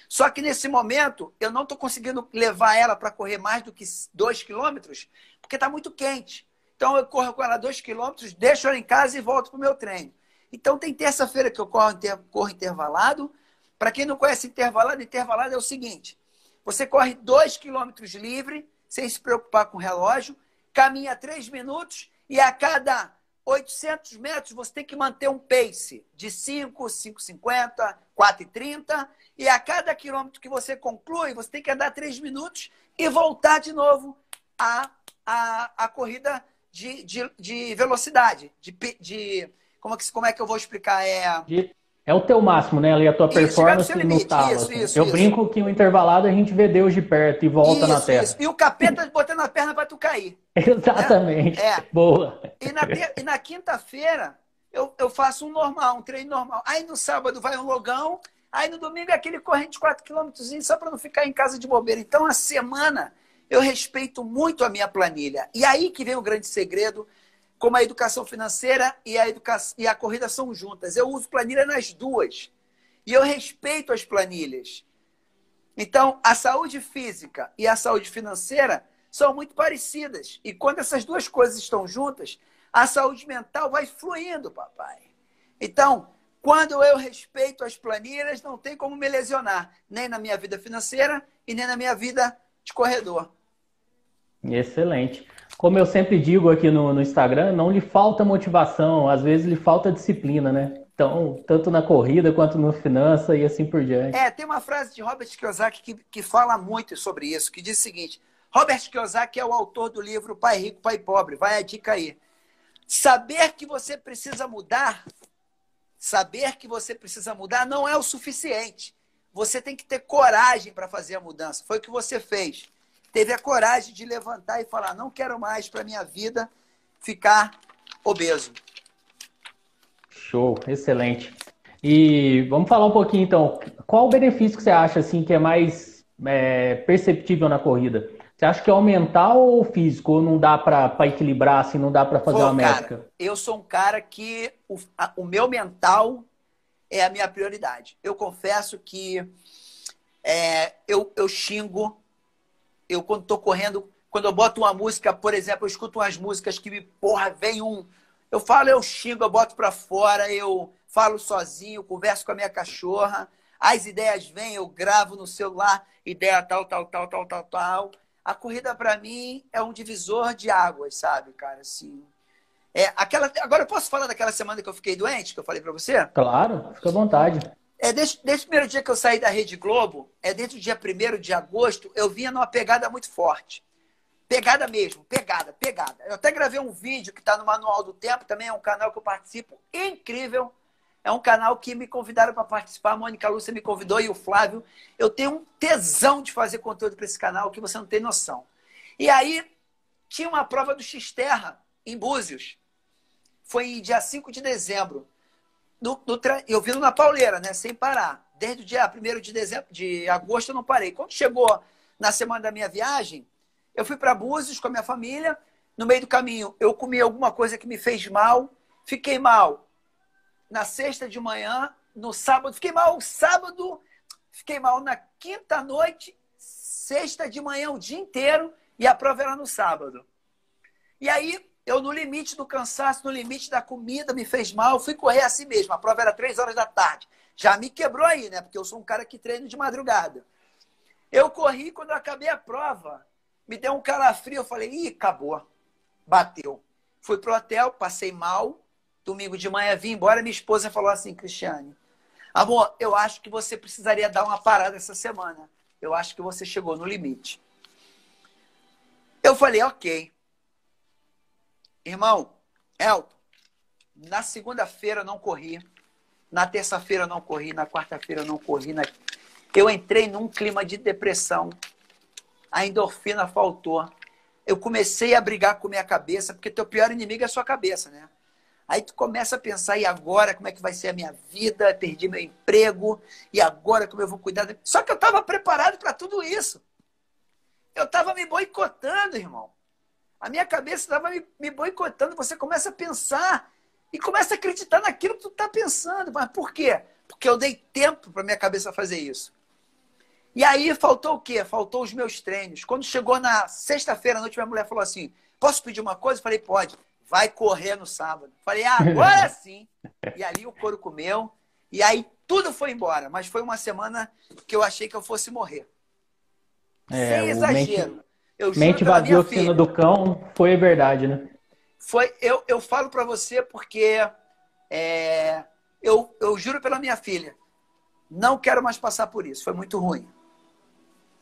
Só que nesse momento, eu não estou conseguindo levar ela para correr mais do que dois quilômetros, porque está muito quente. Então, eu corro com ela dois quilômetros, deixo ela em casa e volto para o meu treino. Então, tem terça-feira que eu corro, corro intervalado. Para quem não conhece intervalado, intervalado é o seguinte: você corre dois quilômetros livre, sem se preocupar com o relógio, caminha três minutos e a cada 800 metros você tem que manter um pace de 5, 5,50, 4,30 e a cada quilômetro que você conclui, você tem que andar 3 minutos e voltar de novo à, à, à corrida de, de, de velocidade, de, de como, é que, como é que eu vou explicar? É... De é o teu máximo, né? Ali a tua performance isso, no talo. Isso, assim. isso, Eu brinco que o intervalado a gente vê Deus de perto e volta na terra. E o capeta botando a perna para tu cair. Exatamente. Né? É. Boa. E na, na quinta-feira eu, eu faço um normal, um treino normal. Aí no sábado vai um logão, aí no domingo é aquele corrente 4 km só para não ficar em casa de bobeira. Então a semana eu respeito muito a minha planilha. E aí que vem o grande segredo como a educação financeira e a, educação, e a corrida são juntas. Eu uso planilha nas duas. E eu respeito as planilhas. Então, a saúde física e a saúde financeira são muito parecidas. E quando essas duas coisas estão juntas, a saúde mental vai fluindo, papai. Então, quando eu respeito as planilhas, não tem como me lesionar, nem na minha vida financeira e nem na minha vida de corredor. Excelente. Como eu sempre digo aqui no, no Instagram, não lhe falta motivação, às vezes lhe falta disciplina, né? Então, tanto na corrida quanto no finança e assim por diante. É, tem uma frase de Robert Kiyosaki que, que fala muito sobre isso, que diz o seguinte: Robert Kiyosaki é o autor do livro Pai Rico, Pai Pobre. Vai a dica aí. Saber que você precisa mudar, saber que você precisa mudar não é o suficiente. Você tem que ter coragem para fazer a mudança. Foi o que você fez teve a coragem de levantar e falar: não quero mais para minha vida ficar obeso. Show, excelente. E vamos falar um pouquinho então. Qual o benefício que você acha assim que é mais é, perceptível na corrida? Você acha que é o mental ou o físico? Ou não dá para equilibrar, assim, não dá para fazer Pô, uma métrica? eu sou um cara que o, a, o, meu mental é a minha prioridade. Eu confesso que é, eu, eu xingo eu quando estou correndo, quando eu boto uma música, por exemplo, eu escuto umas músicas que me, porra, vem um. Eu falo, eu xingo, eu boto para fora, eu falo sozinho, converso com a minha cachorra, as ideias vêm, eu gravo no celular, ideia tal, tal, tal, tal, tal, tal. A corrida para mim é um divisor de águas, sabe, cara, assim. É, aquela, agora eu posso falar daquela semana que eu fiquei doente, que eu falei para você? Claro, fica à vontade. É, desde, desde o primeiro dia que eu saí da Rede Globo, é desde o dia 1 de agosto, eu vinha numa pegada muito forte. Pegada mesmo, pegada, pegada. Eu até gravei um vídeo que está no Manual do Tempo, também é um canal que eu participo, incrível. É um canal que me convidaram para participar. A Mônica Lúcia me convidou e o Flávio. Eu tenho um tesão de fazer conteúdo para esse canal que você não tem noção. E aí, tinha uma prova do X-Terra em Búzios. Foi dia 5 de dezembro no, no, eu vindo na pauleira, né? Sem parar. Desde o dia 1 de dezembro, de agosto eu não parei. Quando chegou na semana da minha viagem, eu fui para Búzios com a minha família. No meio do caminho, eu comi alguma coisa que me fez mal. Fiquei mal na sexta de manhã, no sábado. Fiquei mal sábado, fiquei mal na quinta noite, sexta de manhã o dia inteiro e a prova era no sábado. E aí eu, no limite do cansaço, no limite da comida, me fez mal. Fui correr assim mesmo. A prova era três horas da tarde. Já me quebrou aí, né? Porque eu sou um cara que treino de madrugada. Eu corri, quando eu acabei a prova, me deu um calafrio. Eu falei, ih, acabou. Bateu. Fui pro hotel, passei mal. Domingo de manhã vim embora. Minha esposa falou assim, Cristiane, amor, eu acho que você precisaria dar uma parada essa semana. Eu acho que você chegou no limite. Eu falei, ok. Irmão, Elton, na segunda-feira não corri, na terça-feira não corri, na quarta-feira não corri. Na... Eu entrei num clima de depressão. A endorfina faltou. Eu comecei a brigar com minha cabeça, porque teu pior inimigo é a sua cabeça, né? Aí tu começa a pensar, e agora como é que vai ser a minha vida? Perdi meu emprego, e agora como eu vou cuidar? Só que eu estava preparado para tudo isso. Eu estava me boicotando, irmão. A minha cabeça estava me, me boicotando. Você começa a pensar e começa a acreditar naquilo que tu está pensando. Mas por quê? Porque eu dei tempo para minha cabeça fazer isso. E aí faltou o quê? Faltou os meus treinos. Quando chegou na sexta-feira à noite, minha mulher falou assim: Posso pedir uma coisa? Eu falei: Pode. Vai correr no sábado. Eu falei: ah, Agora sim. E ali o couro comeu. E aí tudo foi embora. Mas foi uma semana que eu achei que eu fosse morrer. É, Sem exagero. Mente, eu mente vazia, oficina do cão, foi verdade, né? Foi, eu, eu falo para você porque é, eu, eu juro pela minha filha, não quero mais passar por isso. Foi muito ruim.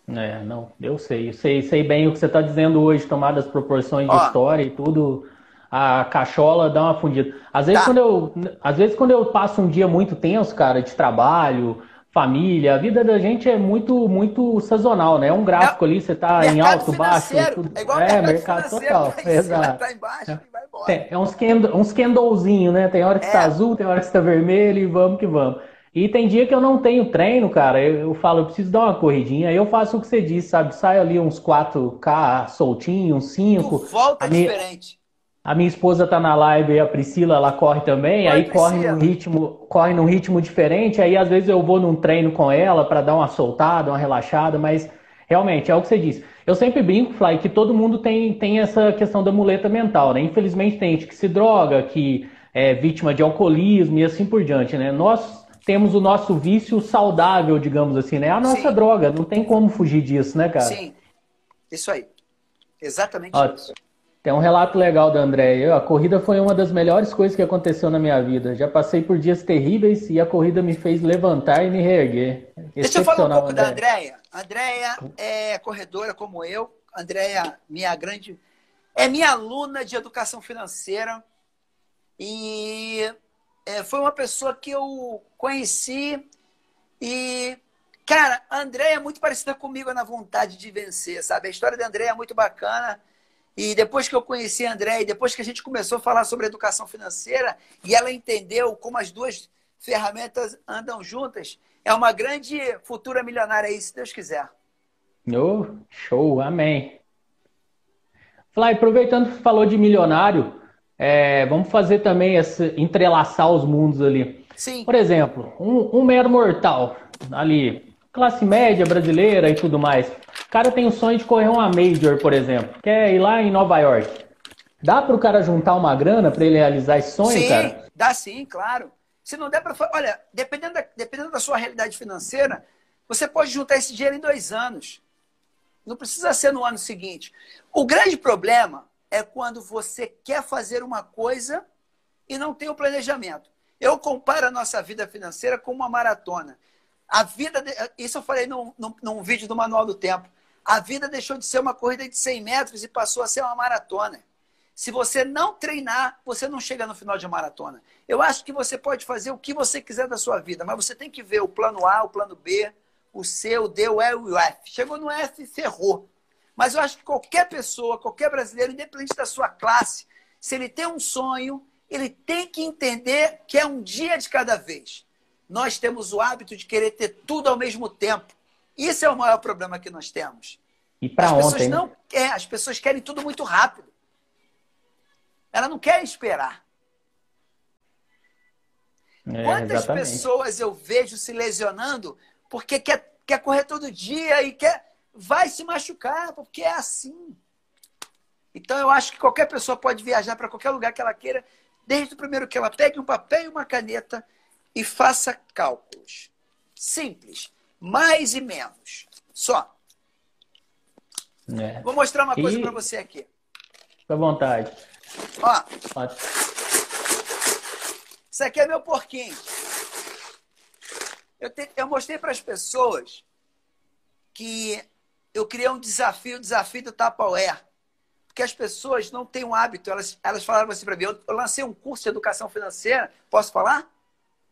É, não, eu sei, sei, sei bem o que você está dizendo hoje, tomadas proporções de Ó, história e tudo, a cachola dá uma fundida. Às vezes, tá. quando eu, às vezes quando eu passo um dia muito tenso, cara, de trabalho, família, a vida da gente é muito, muito sazonal, né? É um gráfico é, ali, você está em alto, baixo, tudo. É, igual é mercado total, exato. Tá embaixo, é. É, é uns, candle, uns candlezinho, né? Tem hora que está é. azul, tem hora que está vermelho e vamos que vamos. E tem dia que eu não tenho treino, cara. Eu, eu, falo, eu preciso dar uma corridinha. Aí eu faço o que você disse, sabe? Saio ali uns 4K soltinho, uns 5. Tu volta a diferente. A minha esposa tá na live e a Priscila, ela corre também. Oi, aí Priscila. corre num ritmo, corre num ritmo diferente. Aí às vezes eu vou num treino com ela para dar uma soltada, uma relaxada, mas realmente é o que você disse. Eu sempre brinco, Fly, que todo mundo tem, tem essa questão da muleta mental, né? Infelizmente tem gente que se droga, que é vítima de alcoolismo e assim por diante, né? Nós temos o nosso vício saudável, digamos assim, né? A nossa Sim. droga, não tem como fugir disso, né, cara? Sim, isso aí. Exatamente Ó, isso. Tem um relato legal da André. A corrida foi uma das melhores coisas que aconteceu na minha vida. Já passei por dias terríveis e a corrida me fez levantar e me reerguer. Deixa eu falar um pouco André. da Andréia. Andréia é corredora como eu. Andréia, minha grande. É minha aluna de educação financeira. E é, foi uma pessoa que eu conheci e, cara, a André é muito parecida comigo na vontade de vencer, sabe? A história da André é muito bacana. E depois que eu conheci a André e depois que a gente começou a falar sobre educação financeira e ela entendeu como as duas ferramentas andam juntas, é uma grande futura milionária aí, se Deus quiser. Oh, show, amém. Fly, aproveitando que falou de milionário, é, vamos fazer também esse entrelaçar os mundos ali. Sim. Por exemplo, um, um mero mortal ali, classe média brasileira e tudo mais. O cara tem o sonho de correr uma major, por exemplo, quer ir lá em Nova York. Dá para o cara juntar uma grana para ele realizar esse sonho, sim, cara? Dá sim, claro. Se não der para. Olha, dependendo da, dependendo da sua realidade financeira, você pode juntar esse dinheiro em dois anos. Não precisa ser no ano seguinte. O grande problema é quando você quer fazer uma coisa e não tem o planejamento. Eu comparo a nossa vida financeira com uma maratona. A vida, de... isso eu falei num, num, num, vídeo do Manual do Tempo. A vida deixou de ser uma corrida de 100 metros e passou a ser uma maratona. Se você não treinar, você não chega no final de maratona. Eu acho que você pode fazer o que você quiser da sua vida, mas você tem que ver o plano A, o plano B, o C, o D, o E e o F. Chegou no F, ferrou. Mas eu acho que qualquer pessoa, qualquer brasileiro, independente da sua classe, se ele tem um sonho, ele tem que entender que é um dia de cada vez. Nós temos o hábito de querer ter tudo ao mesmo tempo. Isso é o maior problema que nós temos. E para ontem, não né? é, as pessoas querem tudo muito rápido. Elas não querem esperar. É, Quantas exatamente. pessoas eu vejo se lesionando porque quer, quer correr todo dia e quer vai se machucar, porque é assim. Então eu acho que qualquer pessoa pode viajar para qualquer lugar que ela queira, desde o primeiro que ela pegue um papel e uma caneta e faça cálculos. Simples. Mais e menos. Só. É. Vou mostrar uma coisa e... para você aqui. Fica à vontade. Ó. Pode. Isso aqui é meu porquinho. Eu, te... eu mostrei para as pessoas que eu criei um desafio, o desafio do Tupperware. Porque as pessoas não têm um hábito. Elas, elas falaram assim para mim, eu, eu, lancei um curso de educação financeira. Posso falar?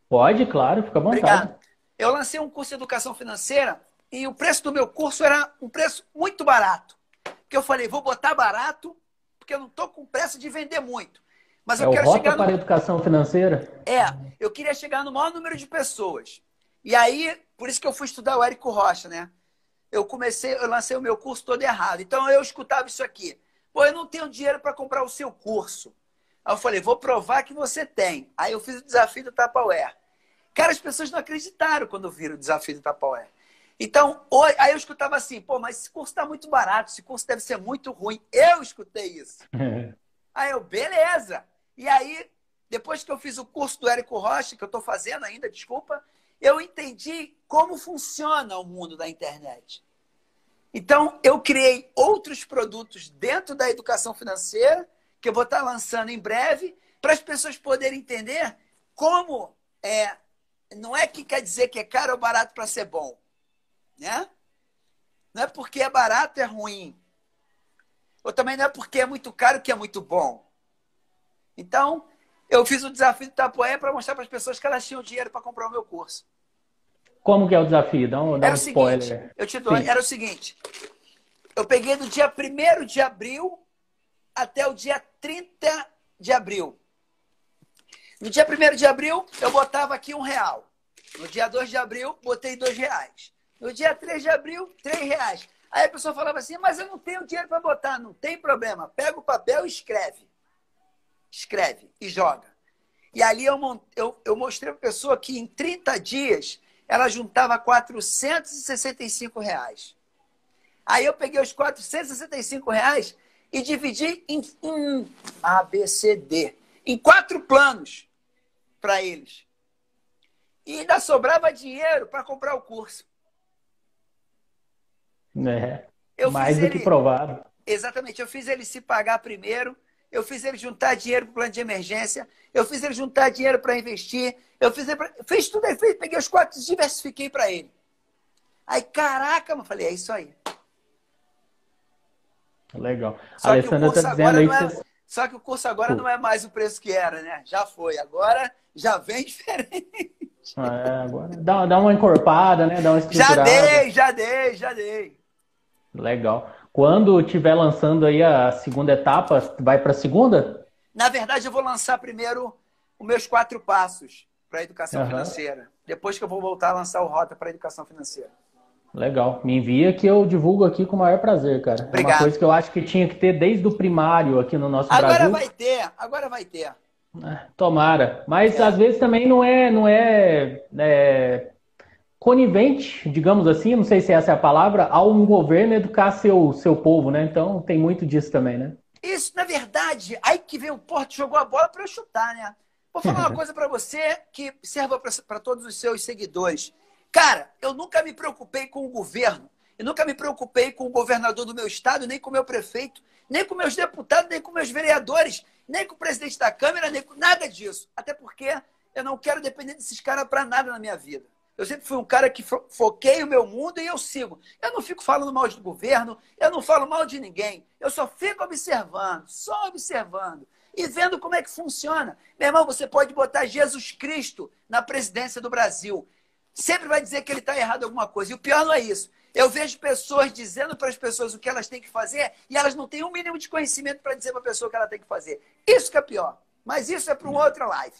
Pode, claro, fica à vontade. Obrigado. Eu lancei um curso de educação financeira e o preço do meu curso era um preço muito barato. Porque eu falei, vou botar barato, porque eu não estou com pressa de vender muito. Mas é eu quero chegar no... para a educação financeira? É, eu queria chegar no maior número de pessoas. E aí, por isso que eu fui estudar o Érico Rocha, né? eu comecei, eu lancei o meu curso todo errado. Então eu escutava isso aqui. Pô, eu não tenho dinheiro para comprar o seu curso. Aí eu falei, vou provar que você tem. Aí eu fiz o desafio do Tupperware. Cara, as pessoas não acreditaram quando viram o desafio do Tupperware. Então, aí eu escutava assim, pô, mas esse curso está muito barato, esse curso deve ser muito ruim. Eu escutei isso. aí eu, beleza. E aí, depois que eu fiz o curso do Érico Rocha, que eu estou fazendo ainda, desculpa, eu entendi como funciona o mundo da internet. Então, eu criei outros produtos dentro da educação financeira, que eu vou estar lançando em breve, para as pessoas poderem entender como é. Não é que quer dizer que é caro ou barato para ser bom. Né? Não é porque é barato é ruim. Ou também não é porque é muito caro que é muito bom. Então, eu fiz o desafio do Tapoé para mostrar para as pessoas que elas tinham dinheiro para comprar o meu curso. Como que é o desafio? Dá um, dá era um o spoiler. Seguinte, eu te dou, era o seguinte. Eu peguei do dia 1 de abril até o dia 30 de abril. No dia 1 de abril, eu botava aqui um real. No dia 2 de abril, botei dois reais. No dia 3 de abril, três reais. Aí a pessoa falava assim, mas eu não tenho dinheiro para botar. Não tem problema. Pega o papel e escreve. Escreve e joga. E ali eu, eu, eu mostrei para a pessoa que em 30 dias ela juntava 465 reais. Aí eu peguei os 465 reais e dividi em, em A, B, C, D, em quatro planos para eles. E ainda sobrava dinheiro para comprar o curso. É, eu mais do ele, que provado. Exatamente, eu fiz ele se pagar primeiro, eu fiz ele juntar dinheiro para o plano de emergência, eu fiz ele juntar dinheiro para investir, eu fiz, ele pra... fiz tudo aí, fiz, peguei os quatro e diversifiquei para ele. Aí, caraca, eu falei, é isso aí. Legal. Só a Alessandra está dizendo aí que é... você... Só que o curso agora não é mais o preço que era, né? Já foi. Agora já vem diferente. Ah, é, agora dá, dá uma encorpada, né? Dá uma estruturada. Já dei, já dei, já dei. Legal. Quando estiver lançando aí a segunda etapa, vai para a segunda? Na verdade, eu vou lançar primeiro os meus quatro passos para a educação uhum. financeira. Depois que eu vou voltar a lançar o Rota para a educação financeira. Legal. Me envia que eu divulgo aqui com o maior prazer, cara. Obrigado. É uma coisa que eu acho que tinha que ter desde o primário aqui no nosso agora Brasil. Agora vai ter, agora vai ter. É, tomara. Mas é. às vezes também não é, não é, é conivente, digamos assim, não sei se essa é a palavra, ao um governo educar seu, seu povo, né? Então tem muito disso também, né? Isso, na verdade, aí que vem o Porto, jogou a bola para eu chutar, né? Vou falar uma coisa para você que serva para todos os seus seguidores. Cara, eu nunca me preocupei com o governo. Eu nunca me preocupei com o governador do meu estado, nem com o meu prefeito, nem com meus deputados, nem com meus vereadores, nem com o presidente da Câmara, nem com nada disso. Até porque eu não quero depender desses caras para nada na minha vida. Eu sempre fui um cara que foquei o meu mundo e eu sigo. Eu não fico falando mal do governo, eu não falo mal de ninguém. Eu só fico observando, só observando e vendo como é que funciona. Meu irmão, você pode botar Jesus Cristo na presidência do Brasil. Sempre vai dizer que ele está errado em alguma coisa. E o pior não é isso. Eu vejo pessoas dizendo para as pessoas o que elas têm que fazer e elas não têm um mínimo de conhecimento para dizer para a pessoa o que ela tem que fazer. Isso que é pior. Mas isso é para um outro live.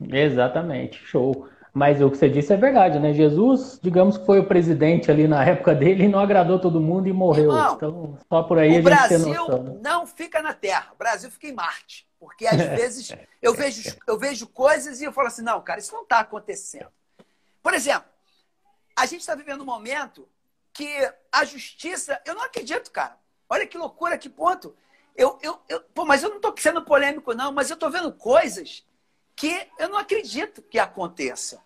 Exatamente. Show. Mas o que você disse é verdade, né? Jesus, digamos que foi o presidente ali na época dele e não agradou todo mundo e morreu. Irmão, então, só por aí a gente Brasil tem noção. Né? não fica na Terra, o Brasil fica em Marte. Porque às vezes eu vejo, eu vejo coisas e eu falo assim, não, cara, isso não está acontecendo. Por exemplo, a gente está vivendo um momento que a justiça. Eu não acredito, cara. Olha que loucura, que ponto. Eu, eu, eu, pô, mas eu não estou sendo polêmico, não, mas eu estou vendo coisas que eu não acredito que aconteça.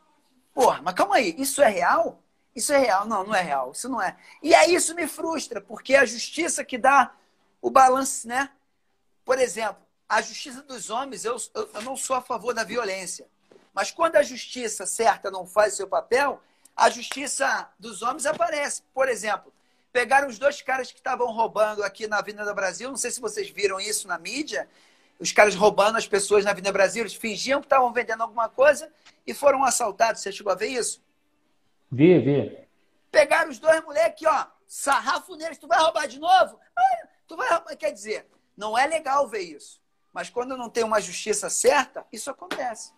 Porra, mas calma aí, isso é real? Isso é real? Não, não é real, isso não é. E aí isso me frustra, porque é a justiça que dá o balanço, né? Por exemplo, a justiça dos homens, eu, eu, eu não sou a favor da violência. Mas quando a justiça certa não faz seu papel, a justiça dos homens aparece. Por exemplo, pegaram os dois caras que estavam roubando aqui na Avenida Brasil, não sei se vocês viram isso na mídia, os caras roubando as pessoas na Avenida Brasil, eles fingiam que estavam vendendo alguma coisa e foram assaltados. Você chegou a ver isso? Vi, vi. Pegaram os dois moleques, ó, sarrafo neles, tu vai roubar de novo? Ah, tu vai roubar. Quer dizer, não é legal ver isso. Mas quando não tem uma justiça certa, isso acontece.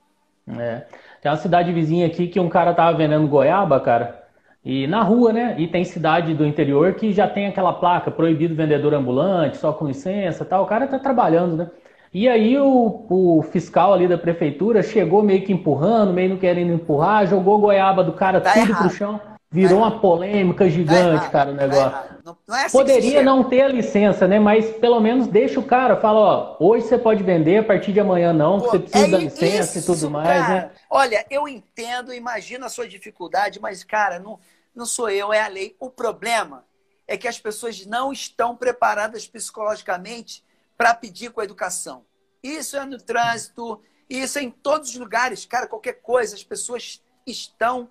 É. Tem uma cidade vizinha aqui que um cara tava vendendo goiaba, cara. E na rua, né? E tem cidade do interior que já tem aquela placa proibido vendedor ambulante, só com licença, tal. O cara tá trabalhando, né? E aí o, o, fiscal ali da prefeitura chegou meio que empurrando, meio não querendo empurrar, jogou goiaba do cara tá tudo errado. pro chão. Virou uma polêmica gigante, cara, o negócio. Não, não é assim Poderia não ter a licença, né? Mas pelo menos deixa o cara, fala, ó, hoje você pode vender, a partir de amanhã não, Pô, você precisa é da licença isso, e tudo mais, cara. né? Olha, eu entendo, imagino a sua dificuldade, mas, cara, não, não sou eu, é a lei. O problema é que as pessoas não estão preparadas psicologicamente para pedir com a educação. Isso é no trânsito, isso é em todos os lugares. Cara, qualquer coisa, as pessoas estão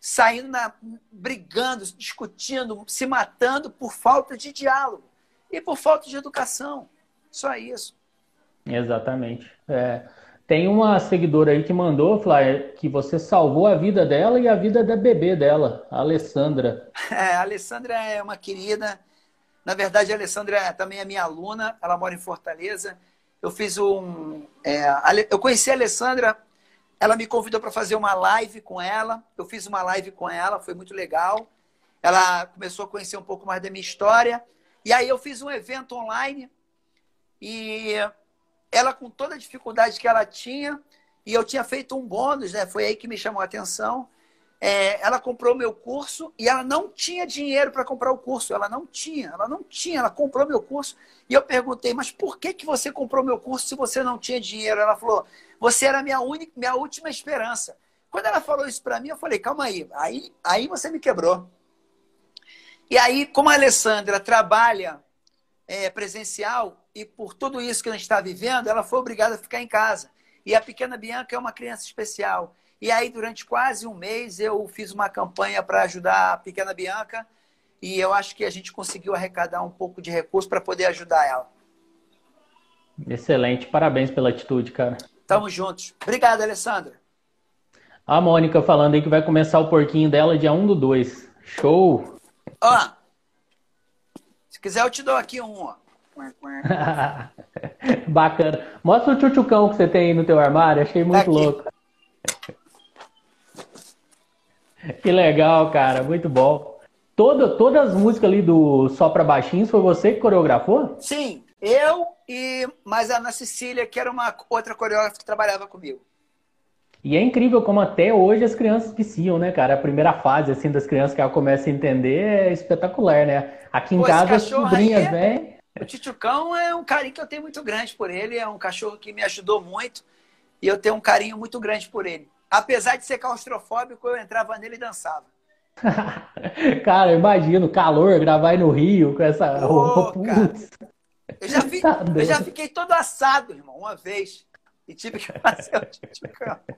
saindo na, brigando, discutindo, se matando por falta de diálogo e por falta de educação. Só isso. Exatamente. É, tem uma seguidora aí que mandou, Flávia, que você salvou a vida dela e a vida da bebê dela, a Alessandra. É, a Alessandra é uma querida. Na verdade, a Alessandra também é minha aluna, ela mora em Fortaleza. Eu fiz um. É, eu conheci a Alessandra ela me convidou para fazer uma live com ela. Eu fiz uma live com ela, foi muito legal. Ela começou a conhecer um pouco mais da minha história. E aí eu fiz um evento online e ela com toda a dificuldade que ela tinha, e eu tinha feito um bônus, né? Foi aí que me chamou a atenção. É, ela comprou meu curso e ela não tinha dinheiro para comprar o curso. Ela não tinha, ela não tinha, ela comprou meu curso. E eu perguntei, mas por que, que você comprou meu curso se você não tinha dinheiro? Ela falou, você era minha única, minha última esperança. Quando ela falou isso para mim, eu falei, calma aí, aí, aí você me quebrou. E aí, como a Alessandra trabalha é, presencial e por tudo isso que a gente está vivendo, ela foi obrigada a ficar em casa. E a pequena Bianca é uma criança especial. E aí, durante quase um mês, eu fiz uma campanha para ajudar a pequena Bianca. E eu acho que a gente conseguiu arrecadar um pouco de recurso para poder ajudar ela. Excelente, parabéns pela atitude, cara. Tamo juntos. Obrigado, Alessandra. A Mônica falando aí que vai começar o porquinho dela dia 1 do 2. Show! Ó, se quiser eu te dou aqui um, ó. Bacana. Mostra o tchutchucão que você tem aí no teu armário, achei muito aqui. louco. Que legal, cara, muito bom. Toda, todas as músicas ali do Só Pra Baixinhos foi você que coreografou? Sim, eu e mais a Ana Cecília, que era uma outra coreógrafa que trabalhava comigo. E é incrível como até hoje as crianças viciam, né, cara? A primeira fase, assim, das crianças que ela começa a entender é espetacular, né? Aqui em Pô, casa as sobrinhas vêm... O Titucão é um carinho que eu tenho muito grande por ele. É um cachorro que me ajudou muito. E eu tenho um carinho muito grande por ele. Apesar de ser claustrofóbico, eu entrava nele e dançava. cara, imagino, calor, gravar aí no Rio com essa roupa. Eu já, vi, tá eu já fiquei todo assado, irmão, uma vez. E tive que fazer o Titicampos.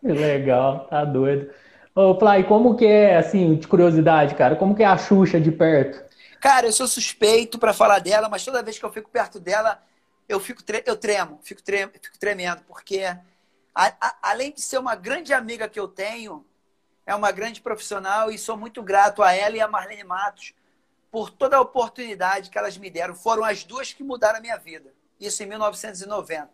Que legal, tá doido. Ô, Fly, como que é, assim, de curiosidade, cara, como que é a Xuxa de perto? Cara, eu sou suspeito para falar dela, mas toda vez que eu fico perto dela, eu fico tre eu tremo, fico, tre fico tremendo, porque a, a, além de ser uma grande amiga que eu tenho, é uma grande profissional e sou muito grato a ela e a Marlene Matos por toda a oportunidade que elas me deram. Foram as duas que mudaram a minha vida. Isso em 1990.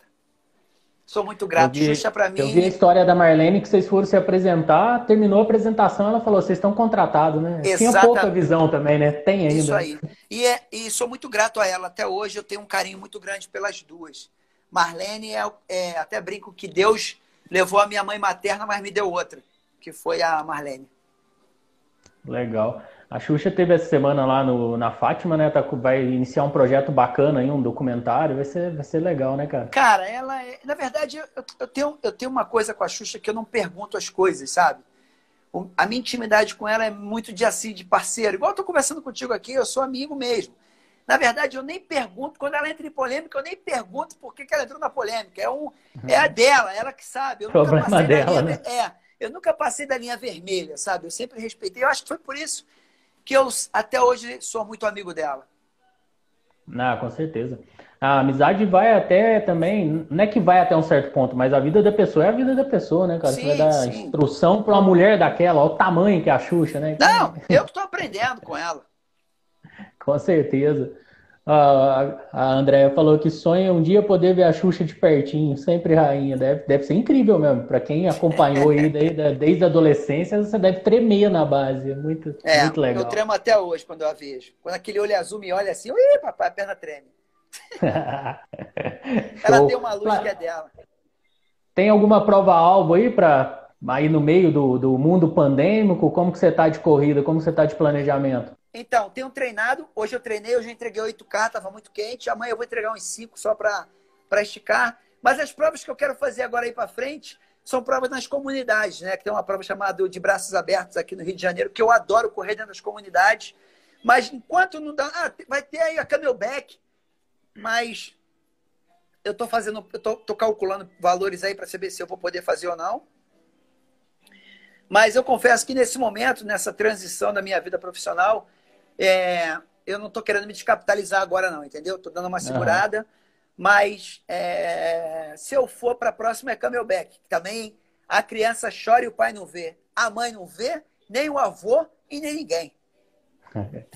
Sou muito grato. Vi, Xuxa para mim. Eu vi a história da Marlene que vocês foram se apresentar, terminou a apresentação, ela falou: vocês estão contratados, né? Exatamente. Tinha pouca visão também, né? Tem ainda. Isso aí. E, é, e sou muito grato a ela. Até hoje eu tenho um carinho muito grande pelas duas. Marlene é, é até brinco que Deus levou a minha mãe materna, mas me deu outra, que foi a Marlene. Legal. A Xuxa teve essa semana lá no, na Fátima, né? Tá, vai iniciar um projeto bacana aí, um documentário. Vai ser, vai ser legal, né, cara? Cara, ela é. Na verdade, eu, eu, tenho, eu tenho uma coisa com a Xuxa que eu não pergunto as coisas, sabe? A minha intimidade com ela é muito de assim, de parceiro. Igual eu tô conversando contigo aqui, eu sou amigo mesmo. Na verdade, eu nem pergunto, quando ela entra em polêmica, eu nem pergunto por que, que ela entrou na polêmica. É, um, é a dela, ela que sabe. Eu Problema dela, linha, né? É, eu nunca passei da linha vermelha, sabe? Eu sempre respeitei. Eu acho que foi por isso que eu até hoje sou muito amigo dela. Ah, com certeza. A amizade vai até também, não é que vai até um certo ponto, mas a vida da pessoa é a vida da pessoa, né, cara? Sim, Você vai dar sim. instrução para uma mulher daquela, olha o tamanho que é a Xuxa, né? Não, eu que estou aprendendo com ela. com certeza. A, a Andréia falou que sonha um dia poder ver a Xuxa de pertinho, sempre rainha. Deve, deve ser incrível mesmo. Para quem acompanhou aí desde, desde a adolescência, você deve tremer na base. Muito, é, muito legal. Eu tremo até hoje quando eu a vejo. Quando aquele olho azul me olha assim, ui, papai, a perna treme. Ela tem uma luz que é dela. Tem alguma prova-alvo aí para aí no meio do, do mundo pandêmico? Como que você está de corrida? Como você está de planejamento? Então, tenho treinado. Hoje eu treinei, hoje eu entreguei 8K, estava muito quente. Amanhã eu vou entregar uns 5 só para esticar. Mas as provas que eu quero fazer agora aí para frente são provas nas comunidades, né? Que tem uma prova chamada de braços abertos aqui no Rio de Janeiro, que eu adoro correr dentro das comunidades. Mas enquanto não dá. Ah, vai ter aí a Camelback, mas eu estou fazendo, eu tô, tô calculando valores aí para saber se eu vou poder fazer ou não. Mas eu confesso que nesse momento, nessa transição da minha vida profissional, é, eu não estou querendo me descapitalizar agora, não, entendeu? Estou dando uma segurada. Uhum. Mas é, se eu for para a próxima é Camelback. Também a criança chora e o pai não vê. A mãe não vê, nem o avô e nem ninguém.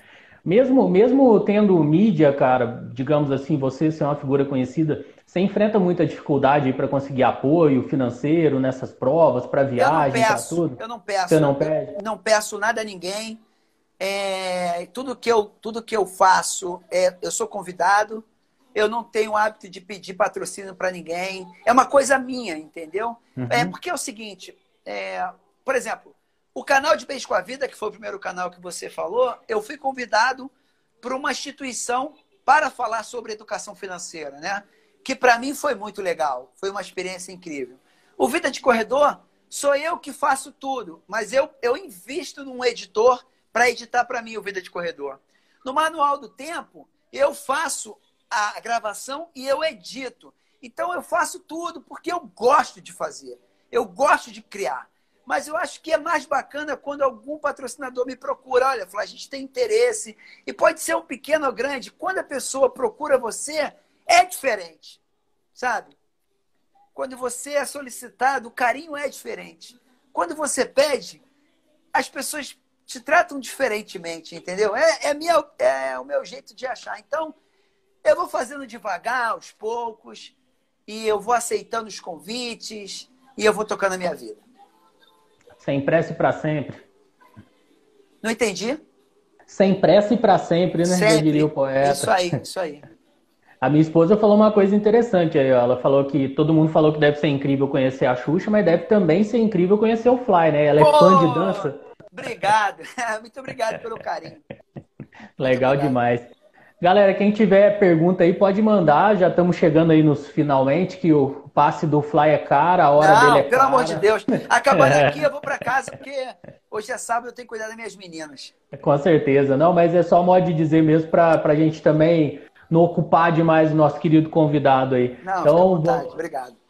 Mesmo, mesmo tendo mídia, cara, digamos assim, você ser uma figura conhecida, você enfrenta muita dificuldade para conseguir apoio financeiro nessas provas, para viagem, para tudo? Eu não peço. Você não pede? Não peço nada a ninguém. É, tudo, que eu, tudo que eu faço, é, eu sou convidado. Eu não tenho hábito de pedir patrocínio para ninguém. É uma coisa minha, entendeu? Uhum. É porque é o seguinte, é, por exemplo, o canal de Beijo com a Vida, que foi o primeiro canal que você falou, eu fui convidado por uma instituição para falar sobre educação financeira, né? Que para mim foi muito legal, foi uma experiência incrível. O Vida de Corredor sou eu que faço tudo, mas eu, eu invisto num editor para editar para mim o Vida de Corredor. No Manual do Tempo, eu faço a gravação e eu edito. Então eu faço tudo porque eu gosto de fazer. Eu gosto de criar. Mas eu acho que é mais bacana quando algum patrocinador me procura. Olha, Flá, a gente tem interesse. E pode ser um pequeno ou grande. Quando a pessoa procura você, é diferente. Sabe? Quando você é solicitado, o carinho é diferente. Quando você pede, as pessoas te tratam diferentemente, entendeu? É, é, minha, é o meu jeito de achar. Então, eu vou fazendo devagar, aos poucos, e eu vou aceitando os convites, e eu vou tocando a minha vida. Sem pressa e para sempre. Não entendi? Sem pressa e para sempre, né? Sempre. Eu diria o poeta. Isso aí, isso aí. A minha esposa falou uma coisa interessante aí. Ela falou que todo mundo falou que deve ser incrível conhecer a Xuxa, mas deve também ser incrível conhecer o Fly, né? Ela é Pô, fã de dança. Obrigado. Muito obrigado pelo carinho. Legal demais. Galera, quem tiver pergunta aí pode mandar. Já estamos chegando aí nos finalmente, que o passe do Fly é caro, a hora Não, dele é pelo cara. amor de Deus. Acabando é. aqui, eu vou para casa, porque hoje é sábado, eu tenho que cuidar das minhas meninas. Com certeza. Não, mas é só modo de dizer mesmo para a gente também não ocupar demais o nosso querido convidado aí. Não, então, vontade. Vou... Obrigado.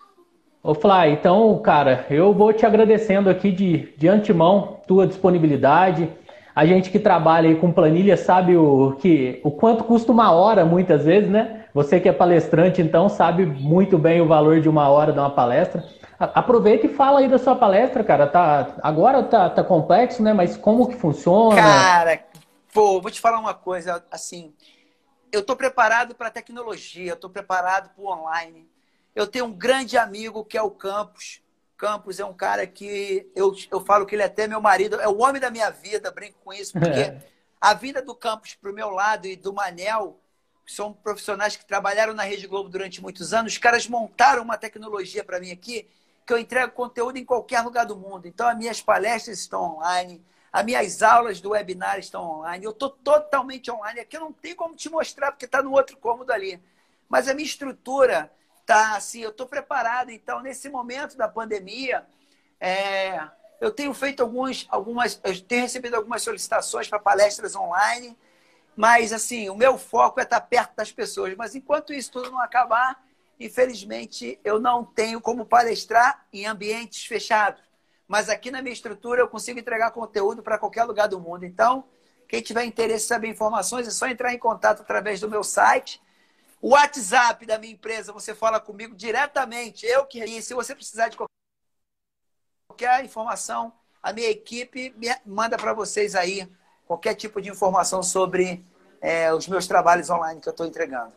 Ô Fly, então, cara, eu vou te agradecendo aqui de, de antemão tua disponibilidade a gente que trabalha aí com planilha sabe o, que, o quanto custa uma hora, muitas vezes, né? Você que é palestrante, então, sabe muito bem o valor de uma hora de uma palestra. Aproveita e fala aí da sua palestra, cara. Tá, agora tá, tá complexo, né? Mas como que funciona? Cara, pô, vou te falar uma coisa, assim, eu tô preparado para tecnologia, eu tô preparado para online. Eu tenho um grande amigo que é o Campos, Campos é um cara que eu, eu falo que ele é até meu marido, é o homem da minha vida, brinco com isso, porque é. a vida do Campos para o meu lado e do Manel, que são profissionais que trabalharam na Rede Globo durante muitos anos, os caras montaram uma tecnologia para mim aqui que eu entrego conteúdo em qualquer lugar do mundo. Então, as minhas palestras estão online, as minhas aulas do webinar estão online, eu estou totalmente online. Aqui eu não tenho como te mostrar, porque está no outro cômodo ali. Mas a minha estrutura tá assim, eu estou preparado. Então, nesse momento da pandemia, é, eu tenho feito alguns, algumas, eu tenho recebido algumas solicitações para palestras online, mas assim, o meu foco é estar perto das pessoas. Mas enquanto isso tudo não acabar, infelizmente, eu não tenho como palestrar em ambientes fechados. Mas aqui na minha estrutura eu consigo entregar conteúdo para qualquer lugar do mundo. Então, quem tiver interesse em saber informações, é só entrar em contato através do meu site o WhatsApp da minha empresa, você fala comigo diretamente. Eu que. E se você precisar de qualquer informação, a minha equipe manda para vocês aí qualquer tipo de informação sobre é, os meus trabalhos online que eu estou entregando.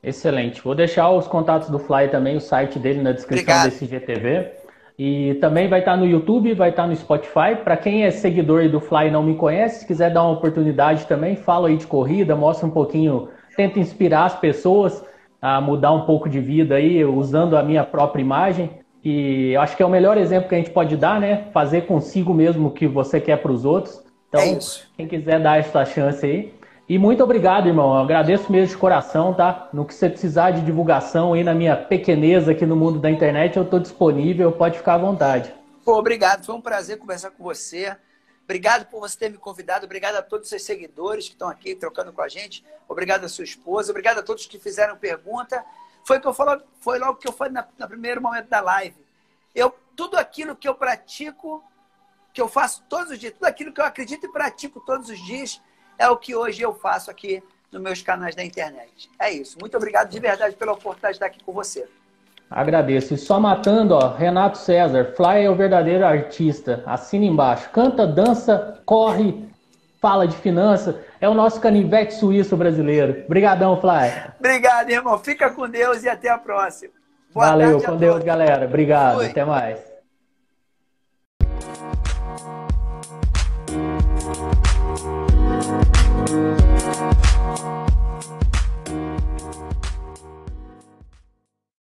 Excelente. Vou deixar os contatos do Fly também, o site dele na descrição Obrigado. desse GTV. E também vai estar no YouTube, vai estar no Spotify. Para quem é seguidor do Fly e não me conhece, se quiser dar uma oportunidade também, fala aí de corrida, mostra um pouquinho, tenta inspirar as pessoas a mudar um pouco de vida aí, usando a minha própria imagem. E acho que é o melhor exemplo que a gente pode dar, né? Fazer consigo mesmo o que você quer para os outros. Então, é quem quiser dar essa chance aí. E muito obrigado, irmão. Eu agradeço mesmo de coração, tá? No que você precisar de divulgação aí na minha pequeneza aqui no mundo da internet, eu estou disponível, pode ficar à vontade. Pô, obrigado. Foi um prazer conversar com você. Obrigado por você ter me convidado. Obrigado a todos os seus seguidores que estão aqui trocando com a gente. Obrigado a sua esposa. Obrigado a todos que fizeram pergunta. Foi que eu falo, foi logo que eu falei no primeiro momento da live. Eu tudo aquilo que eu pratico, que eu faço todos os dias, tudo aquilo que eu acredito e pratico todos os dias, é o que hoje eu faço aqui nos meus canais da internet. É isso. Muito obrigado de verdade pela oportunidade de estar aqui com você. Agradeço. E só matando, ó, Renato César, Fly é o verdadeiro artista. Assina embaixo. Canta, dança, corre, fala de finança. É o nosso canivete suíço brasileiro. Obrigadão, Fly. Obrigado, irmão. Fica com Deus e até a próxima. Boa Valeu, com Deus, galera. Obrigado. Fui. Até mais.